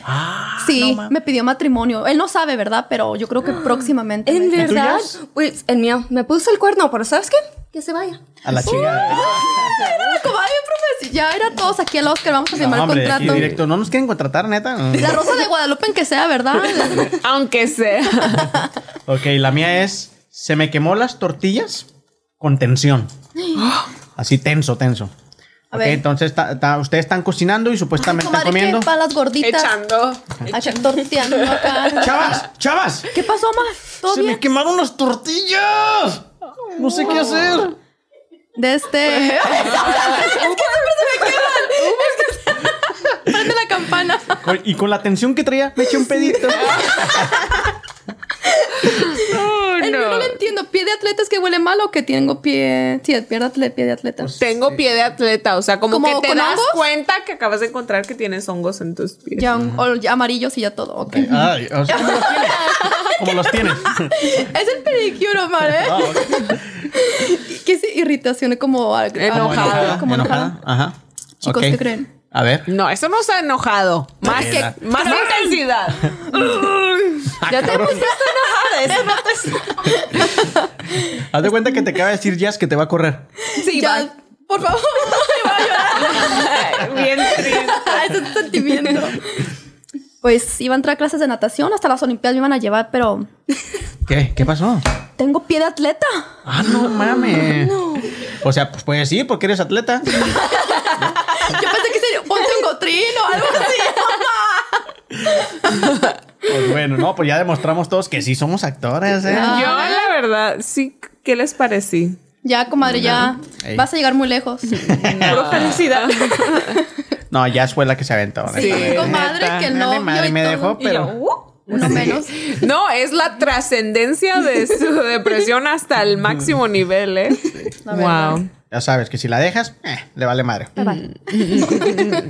Speaker 1: sí, me pidió matrimonio. Él no sabe, ¿verdad? Pero yo creo que próximamente.
Speaker 4: ¿En
Speaker 1: me-
Speaker 4: verdad? Pues el mío me puso el cuerno, pero ¿sabes qué? Que se vaya.
Speaker 3: A la chica.
Speaker 1: Ay, comadre, profe, ya era todos aquí al Oscar, vamos a firmar
Speaker 3: No,
Speaker 1: el
Speaker 3: hombre,
Speaker 1: contrato.
Speaker 3: directo. No nos quieren contratar, neta.
Speaker 1: La Rosa de Guadalupe en que sea, ¿verdad?
Speaker 2: Aunque sea.
Speaker 3: Ok, la mía es. Se me quemó las tortillas con tensión. Así tenso, tenso.
Speaker 1: A
Speaker 3: ok,
Speaker 1: ver.
Speaker 3: entonces ta- ta- ustedes están cocinando y supuestamente están
Speaker 1: comadre,
Speaker 3: comiendo.
Speaker 1: ¿qué para las gorditas?
Speaker 2: Echando.
Speaker 1: Acha- torteando acá.
Speaker 3: ¡Chavas! ¡Chavas!
Speaker 1: ¿Qué pasó, ma? ¿Todo
Speaker 3: ¡Se
Speaker 1: bien?
Speaker 3: me quemaron las tortillas! No sé qué hacer.
Speaker 1: De este. es que siempre se me quedan. Es que- Prende la campana.
Speaker 3: Con- y con la tensión que traía, me eché un pedito.
Speaker 2: Oh,
Speaker 1: no
Speaker 2: no.
Speaker 1: lo entiendo. ¿Pie de atleta es que huele mal o que tengo pie. Sí, pie de atleta. Pie de atleta.
Speaker 2: Tengo pie de atleta, o sea, como,
Speaker 1: ¿Como
Speaker 2: que te das
Speaker 1: hongos?
Speaker 2: cuenta que acabas de encontrar que tienes hongos en tus pies.
Speaker 1: ya, o ya amarillos y ya todo. Ok.
Speaker 3: Ay, o sea, ¿cómo los tienes? ¿Cómo los tienes?
Speaker 1: Es el pedicure, Omar, ¿eh?
Speaker 3: Ah, ok.
Speaker 1: ¿Qué es irritación? Como ah,
Speaker 2: Enojada.
Speaker 1: Como enojada.
Speaker 3: Ajá.
Speaker 1: Chicos. ¿qué creen?
Speaker 3: A ver.
Speaker 2: No, eso no está enojado. Más que más intensidad.
Speaker 4: Ya te pusiste enojada. Eso no te...
Speaker 3: Haz de cuenta que te acaba de decir Jazz que te va a correr.
Speaker 2: Sí,
Speaker 1: ya, por favor, me voy a llorar.
Speaker 2: Bien triste.
Speaker 1: Ese es tu sentimiento. Pues iba a entrar a clases de natación, hasta las Olimpiadas me iban a llevar, pero
Speaker 3: ¿Qué? ¿Qué pasó?
Speaker 1: tengo pie de atleta.
Speaker 3: Ah, no mames. O sea, pues puedes ir porque eres atleta.
Speaker 1: Yo ponte un gotrín o algo así.
Speaker 3: Pues bueno, no, pues ya demostramos todos que sí somos actores, ¿eh?
Speaker 1: Ah.
Speaker 2: Yo, la verdad, sí, ¿qué les parecí?
Speaker 1: Ya, comadre, ya
Speaker 3: Ey.
Speaker 1: vas a llegar muy lejos.
Speaker 2: Puro felicidad.
Speaker 3: No, Jazz fue la que se aventó.
Speaker 1: Sí, comadre, que novio
Speaker 3: madre,
Speaker 1: y
Speaker 3: me dejó,
Speaker 2: Y yo,
Speaker 3: pero.
Speaker 1: Uno menos.
Speaker 2: No, es la trascendencia de su depresión hasta el máximo nivel, ¿eh? Wow.
Speaker 3: Ya sabes que si la dejas, eh, le vale madre.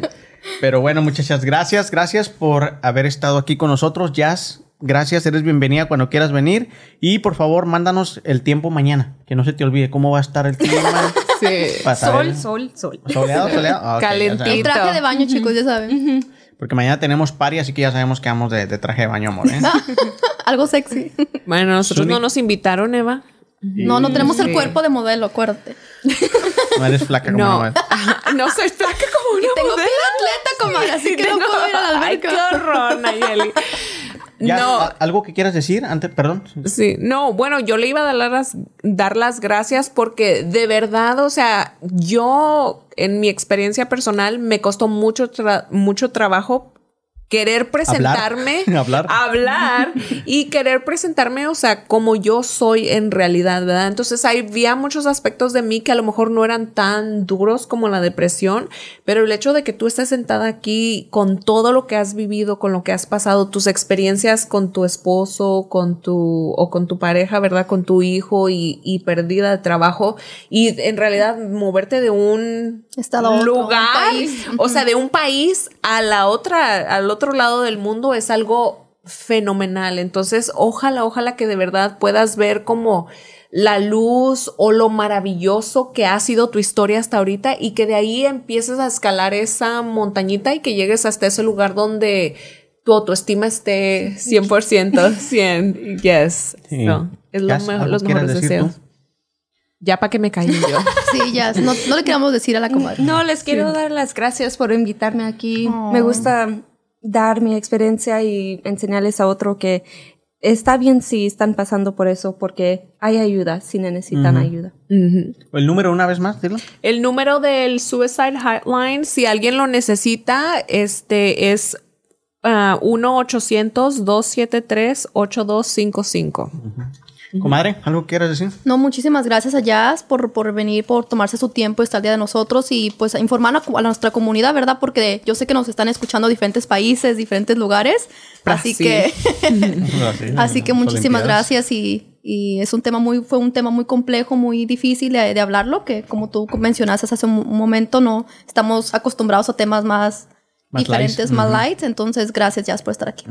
Speaker 3: Pero bueno, muchachas, gracias. Gracias por haber estado aquí con nosotros. Jazz, gracias. Eres bienvenida cuando quieras venir. Y por favor, mándanos el tiempo mañana. Que no se te olvide cómo va a estar el clima.
Speaker 2: Sí.
Speaker 4: Sol, sol, sol.
Speaker 3: ¿Soleado, soleado? Ah, ok, ya
Speaker 2: Calentito.
Speaker 1: El traje de baño, chicos, ya saben.
Speaker 3: Porque mañana tenemos party, así que ya sabemos que vamos de, de traje de baño, amor. ¿eh?
Speaker 1: Algo sexy.
Speaker 2: Bueno, nosotros
Speaker 3: Suni-
Speaker 2: no nos invitaron, Eva.
Speaker 1: No, no tenemos el cuerpo de modelo, acuérdate.
Speaker 3: No eres flaca como
Speaker 2: No.
Speaker 3: una
Speaker 2: no soy flaca como una
Speaker 1: Tengo pie
Speaker 2: modelo.
Speaker 1: de atleta, comadre, así que no
Speaker 2: Tengo-
Speaker 1: puedo ir a la
Speaker 2: Ay, qué horror, Nayeli.
Speaker 3: Ya,
Speaker 2: no,
Speaker 3: ¿a- ¿Algo que quieras decir antes? Perdón.
Speaker 2: Sí, no, bueno, yo le iba a dar las, dar las gracias porque de verdad, o sea, yo en mi experiencia personal me costó mucho, tra- mucho trabajo querer presentarme,
Speaker 3: Hablar.
Speaker 2: hablar y querer presentarme, o sea, como yo soy en realidad, ¿verdad? Entonces había muchos aspectos de mí que a lo mejor no eran tan duros como la depresión, pero el hecho de que tú estés sentada aquí con todo lo que has vivido, con lo que has pasado, tus experiencias con tu esposo, con tu o con tu pareja, ¿verdad? Con tu hijo y, y perdida de trabajo y en realidad moverte de un
Speaker 1: Estado a otro, un
Speaker 2: lugar,
Speaker 1: país.
Speaker 2: o sea, de un país a la otra, al otro lado del mundo es algo fenomenal. Entonces, ojalá, ojalá que de verdad puedas ver como la luz o lo maravilloso que ha sido tu historia hasta ahorita y que de ahí empieces a escalar esa montañita y que llegues hasta ese lugar donde tu autoestima esté 100%, 100, yes.
Speaker 3: Sí.
Speaker 2: No, es lo mejor-
Speaker 3: ¿algo
Speaker 2: los mejores
Speaker 3: tú?
Speaker 2: deseos. Ya para que me caí yo.
Speaker 1: Sí, ya. No, no le queramos decir a la comadre.
Speaker 4: No, les quiero dar las gracias por invitarme aquí.
Speaker 1: Oh.
Speaker 4: Me gusta dar mi experiencia y enseñarles a otro que está bien si están pasando por eso, porque hay ayuda si necesitan ayuda.
Speaker 3: El número una vez más, dilo.
Speaker 2: El número del Suicide Hotline, si alguien lo necesita, este es ah, 1-800-273-8255.
Speaker 3: Comadre, ¿algo quieras decir?
Speaker 1: No, muchísimas gracias a Jazz por, por venir, por tomarse su tiempo, estar al día de nosotros y pues informar a, a nuestra comunidad, ¿verdad? Porque yo sé que nos están escuchando diferentes países, diferentes lugares. Así que, así que muchísimas gracias y, y es un tema muy, fue un tema muy complejo, muy difícil de, de hablarlo, que como tú mencionaste hace un momento, no estamos acostumbrados a temas más,
Speaker 3: Más
Speaker 1: diferentes,
Speaker 3: lights.
Speaker 1: más
Speaker 3: Ujú.
Speaker 1: light. Entonces, gracias Jazz por estar aquí.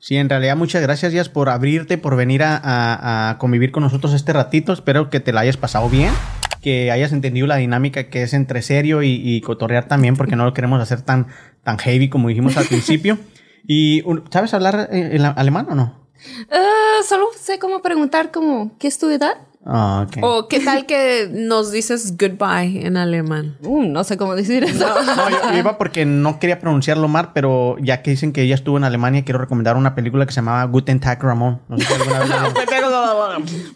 Speaker 3: Sí, en realidad muchas gracias, Jazz, por abrirte, por venir a, a- a convivir con nosotros este ratito. Espero que te la hayas pasado bien, que hayas entendido la dinámica que es entre serio y, y cotorrear también, porque no lo queremos hacer tan, tan heavy como dijimos al principio. Y, ¿sabes hablar eh, el alemán o no?
Speaker 4: Ah, solo sé cómo preguntar como, ¿qué es tu edad?
Speaker 3: Ah, ok.
Speaker 2: O qué tal que nos dices goodbye en alemán.
Speaker 4: Uh, no sé cómo decir eso.
Speaker 3: No, yo, yo iba porque no quería pronunciarlo mal, pero ya que dicen que ella estuvo en Alemania, quiero recomendar una película que se llamaba Guten Tag Ramón. No sé si alguna vez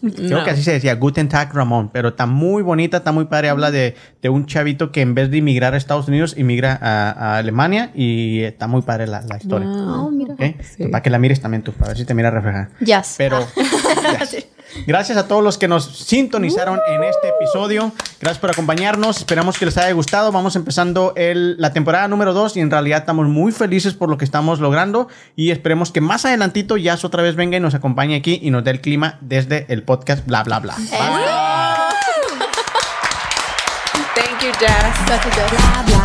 Speaker 3: Creo que así se decía, Guten Tag Ramón, pero está muy bonita, está muy padre. Habla de, de un chavito que en vez de inmigrar a Estados Unidos, inmigra a, a Alemania y está muy padre la, la historia.
Speaker 1: Oh, mira.
Speaker 3: ¿ok? Para que la mires también tú, para ver si te mira reflejada.
Speaker 1: Jazz.
Speaker 3: Pero yes. Gracias a todos los que nos sintonizaron en este episodio. Gracias por acompañarnos. Esperamos que les haya gustado. Vamos empezando el- la temporada número 2 y en realidad estamos muy felices por lo que estamos logrando y esperemos que más adelantito Jazz otra vez venga y nos acompañe aquí y nos dé el clima desde el podcast bla bla bla.
Speaker 2: Thank you, Jazz.
Speaker 1: Gracias, Jazz.